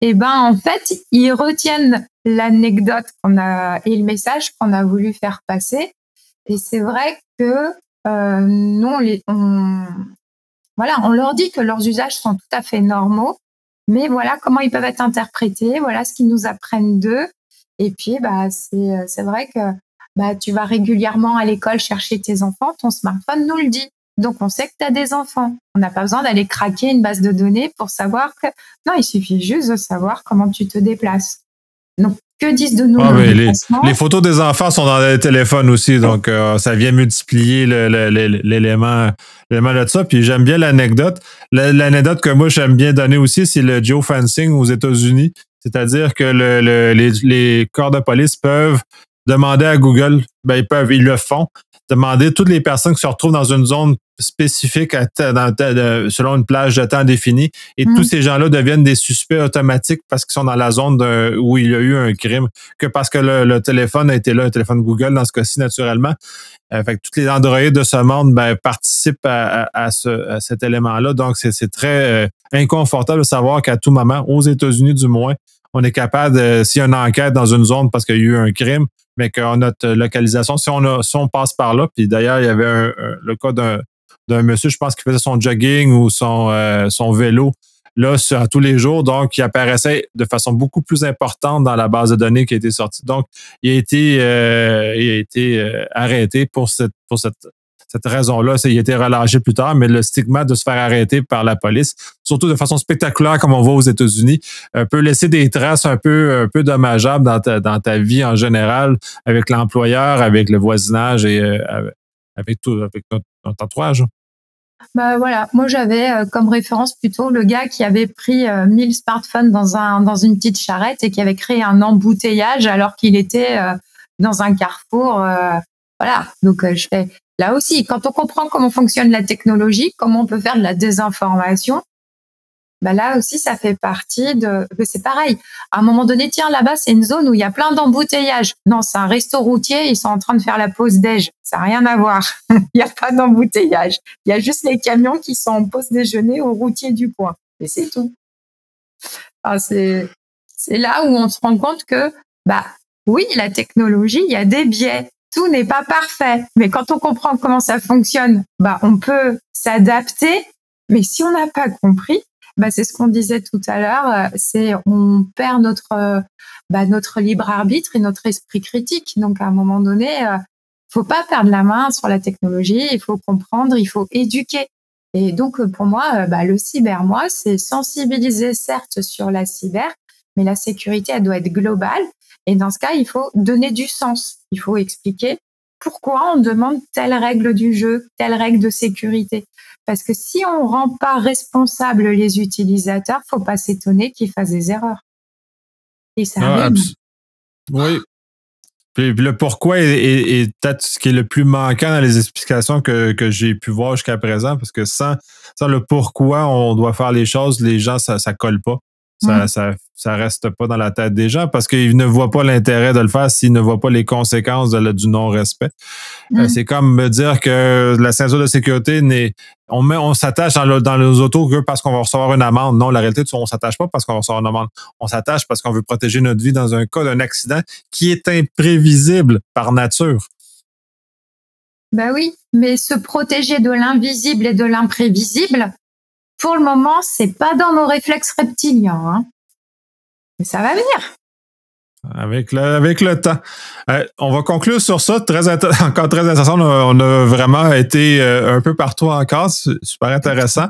eh ben, en fait, ils retiennent l'anecdote qu'on a et le message qu'on a voulu faire passer. Et c'est vrai que euh, nous, on, les, on, voilà, on leur dit que leurs usages sont tout à fait normaux, mais voilà comment ils peuvent être interprétés, voilà ce qu'ils nous apprennent d'eux. Et puis, bah, c'est vrai que bah, tu vas régulièrement à l'école chercher tes enfants, ton smartphone nous le dit. Donc, on sait que tu as des enfants. On n'a pas besoin d'aller craquer une base de données pour savoir que... Non, il suffit juste de savoir comment tu te déplaces. Donc, que disent de nous Ah, les, photos des enfants sont dans les téléphones aussi, donc euh, ça vient multiplier l'élément l'élément de ça. Puis j'aime bien l'anecdote. La- L'anecdote que moi j'aime bien donner aussi, c'est le geofencing aux États-Unis. C'est-à-dire que le- le- les, les corps de police peuvent demander à Google, ben ils peuvent, ils le font, demander toutes les personnes qui se retrouvent dans une zone spécifique à ta- dans ta- de- selon une plage de temps définie. Et Mhm. tous ces gens-là deviennent des suspects automatiques parce qu'ils sont dans la zone de- où il y a eu un crime, que parce que le, le téléphone a été là, un téléphone Google dans ce cas-ci, naturellement. Euh, fait que tous les Android de ce monde ben, participent à, à- à ce- à cet élément-là. Donc, c'est très euh, inconfortable de savoir qu'à tout moment, aux États-Unis du moins, on est capable, de, s'il y a une enquête dans une zone parce qu'il y a eu un crime, mais qu'on a notre localisation, si on, si on passe par là, puis d'ailleurs, il y avait le cas d'un d'un monsieur, je pense, qui faisait son jogging ou son, euh, son vélo là sur, tous les jours, donc il apparaissait de façon beaucoup plus importante dans la base de données qui a été sortie. Donc, il a été, euh, il a été euh, arrêté pour cette, pour cette, cette raison-là. C'est- Il a été relâché plus tard, mais le stigma de se faire arrêter par la police, surtout de façon spectaculaire comme on voit aux États-Unis, euh, peut laisser des traces un peu, un peu dommageables dans ta, dans ta vie en général, avec l'employeur, avec le voisinage et euh, avec- tout, avec notre, notre entourage. Bah voilà, moi j'avais euh, comme référence plutôt le gars qui avait pris euh, 1000 smartphones dans un dans une petite charrette et qui avait créé un embouteillage alors qu'il était dans un carrefour. voilà, donc je fais là aussi quand on comprend comment fonctionne la technologie, comment on peut faire de la désinformation. Bah là aussi, ça fait partie de. C'est pareil. À un moment donné, tiens, là-bas, c'est une zone où il y a plein d'embouteillages. Non, c'est un resto routier. Ils sont en train de faire la pause déj. Ça n'a rien à voir. il n'y a pas d'embouteillage. Il y a juste les camions qui sont en pause déjeuner au routier du coin. Et c'est tout. Ah, c'est là où on se rend compte que, bah, oui, la technologie, il y a des biais. Tout n'est pas parfait. Mais quand on comprend comment ça fonctionne, bah, on peut s'adapter. Mais si on n'a pas compris, bah, c'est ce qu'on disait tout à l'heure, euh, c'est on perd notre, euh, bah, notre libre arbitre et notre esprit critique. Donc, à un moment donné, euh, faut pas perdre la main sur la technologie, il faut comprendre, il faut éduquer. Et donc, pour moi, bah, le cyber, moi, c'est sensibiliser certes sur la cyber, mais la sécurité, elle doit être globale. Et dans ce cas, il faut donner du sens. Il faut expliquer pourquoi on demande telle règle du jeu, telle règle de sécurité. Parce que si on rend pas responsables les utilisateurs, faut pas s'étonner qu'ils fassent des erreurs. Et ça Ah, arrive. abs- Oui. Puis, le pourquoi est, est- est peut-être ce qui est le plus manquant dans les explications que, que j'ai pu voir jusqu'à présent, parce que sans, sans le pourquoi on doit faire les choses, les gens, ça ne colle pas. Ça, Mm. ça, ça reste pas dans la tête des gens parce qu'ils ne voient pas l'intérêt de le faire s'ils ne voient pas les conséquences de du non-respect. Euh, Mm. c'est comme me dire que la ceinture de sécurité n'est. On, met, on s'attache dans, le- dans les autos que parce qu'on va recevoir une amende. Non, la réalité, qu'on s'attache pas parce qu'on va recevoir une amende. On s'attache parce qu'on veut protéger notre vie dans un cas d'un accident qui est imprévisible par nature. Bah oui, mais se protéger de l'invisible et de l'imprévisible, pour le moment, c'est pas dans nos réflexes reptiliens. Hein. Mais ça va venir. Avec le, avec le temps. Euh, on va conclure sur ça. Très encore très intéressant. On a, on a vraiment été euh, un peu partout encore. C'est Super intéressant.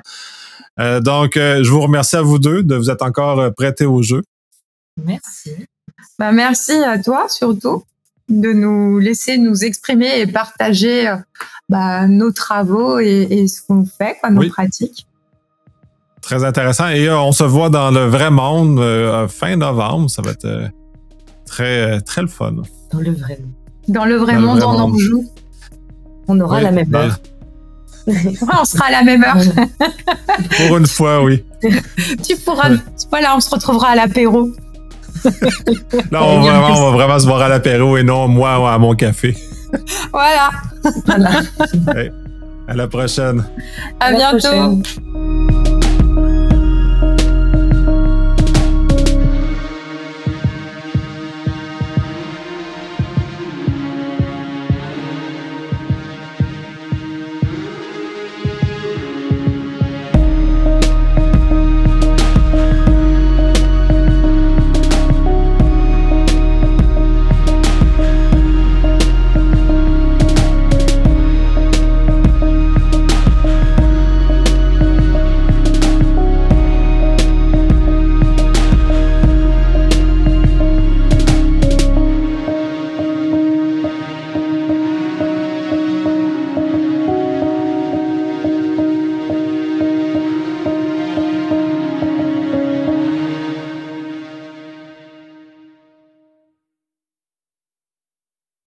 Euh, donc, je vous remercie à vous deux de vous être encore prêtés au jeu. Merci. Bah merci à toi surtout de nous laisser nous exprimer et partager bah, nos travaux et, et ce qu'on fait, quoi, nos Oui. pratiques. Très intéressant. Et euh, on se voit dans le vrai monde euh, fin novembre. Ça va être euh, très, très le fun. Dans le vrai monde. Dans le vrai Dans le monde, vrai on en joue. On aura Oui, la même dans- heure. Ouais, on sera à la même heure. Pour une fois, oui. tu pourras. Ouais. Voilà, on se retrouvera à l'apéro. Là, on va, vraiment, on va vraiment se voir à l'apéro et non moi à mon café. Voilà. Voilà. À la prochaine. À, la bientôt. prochaine.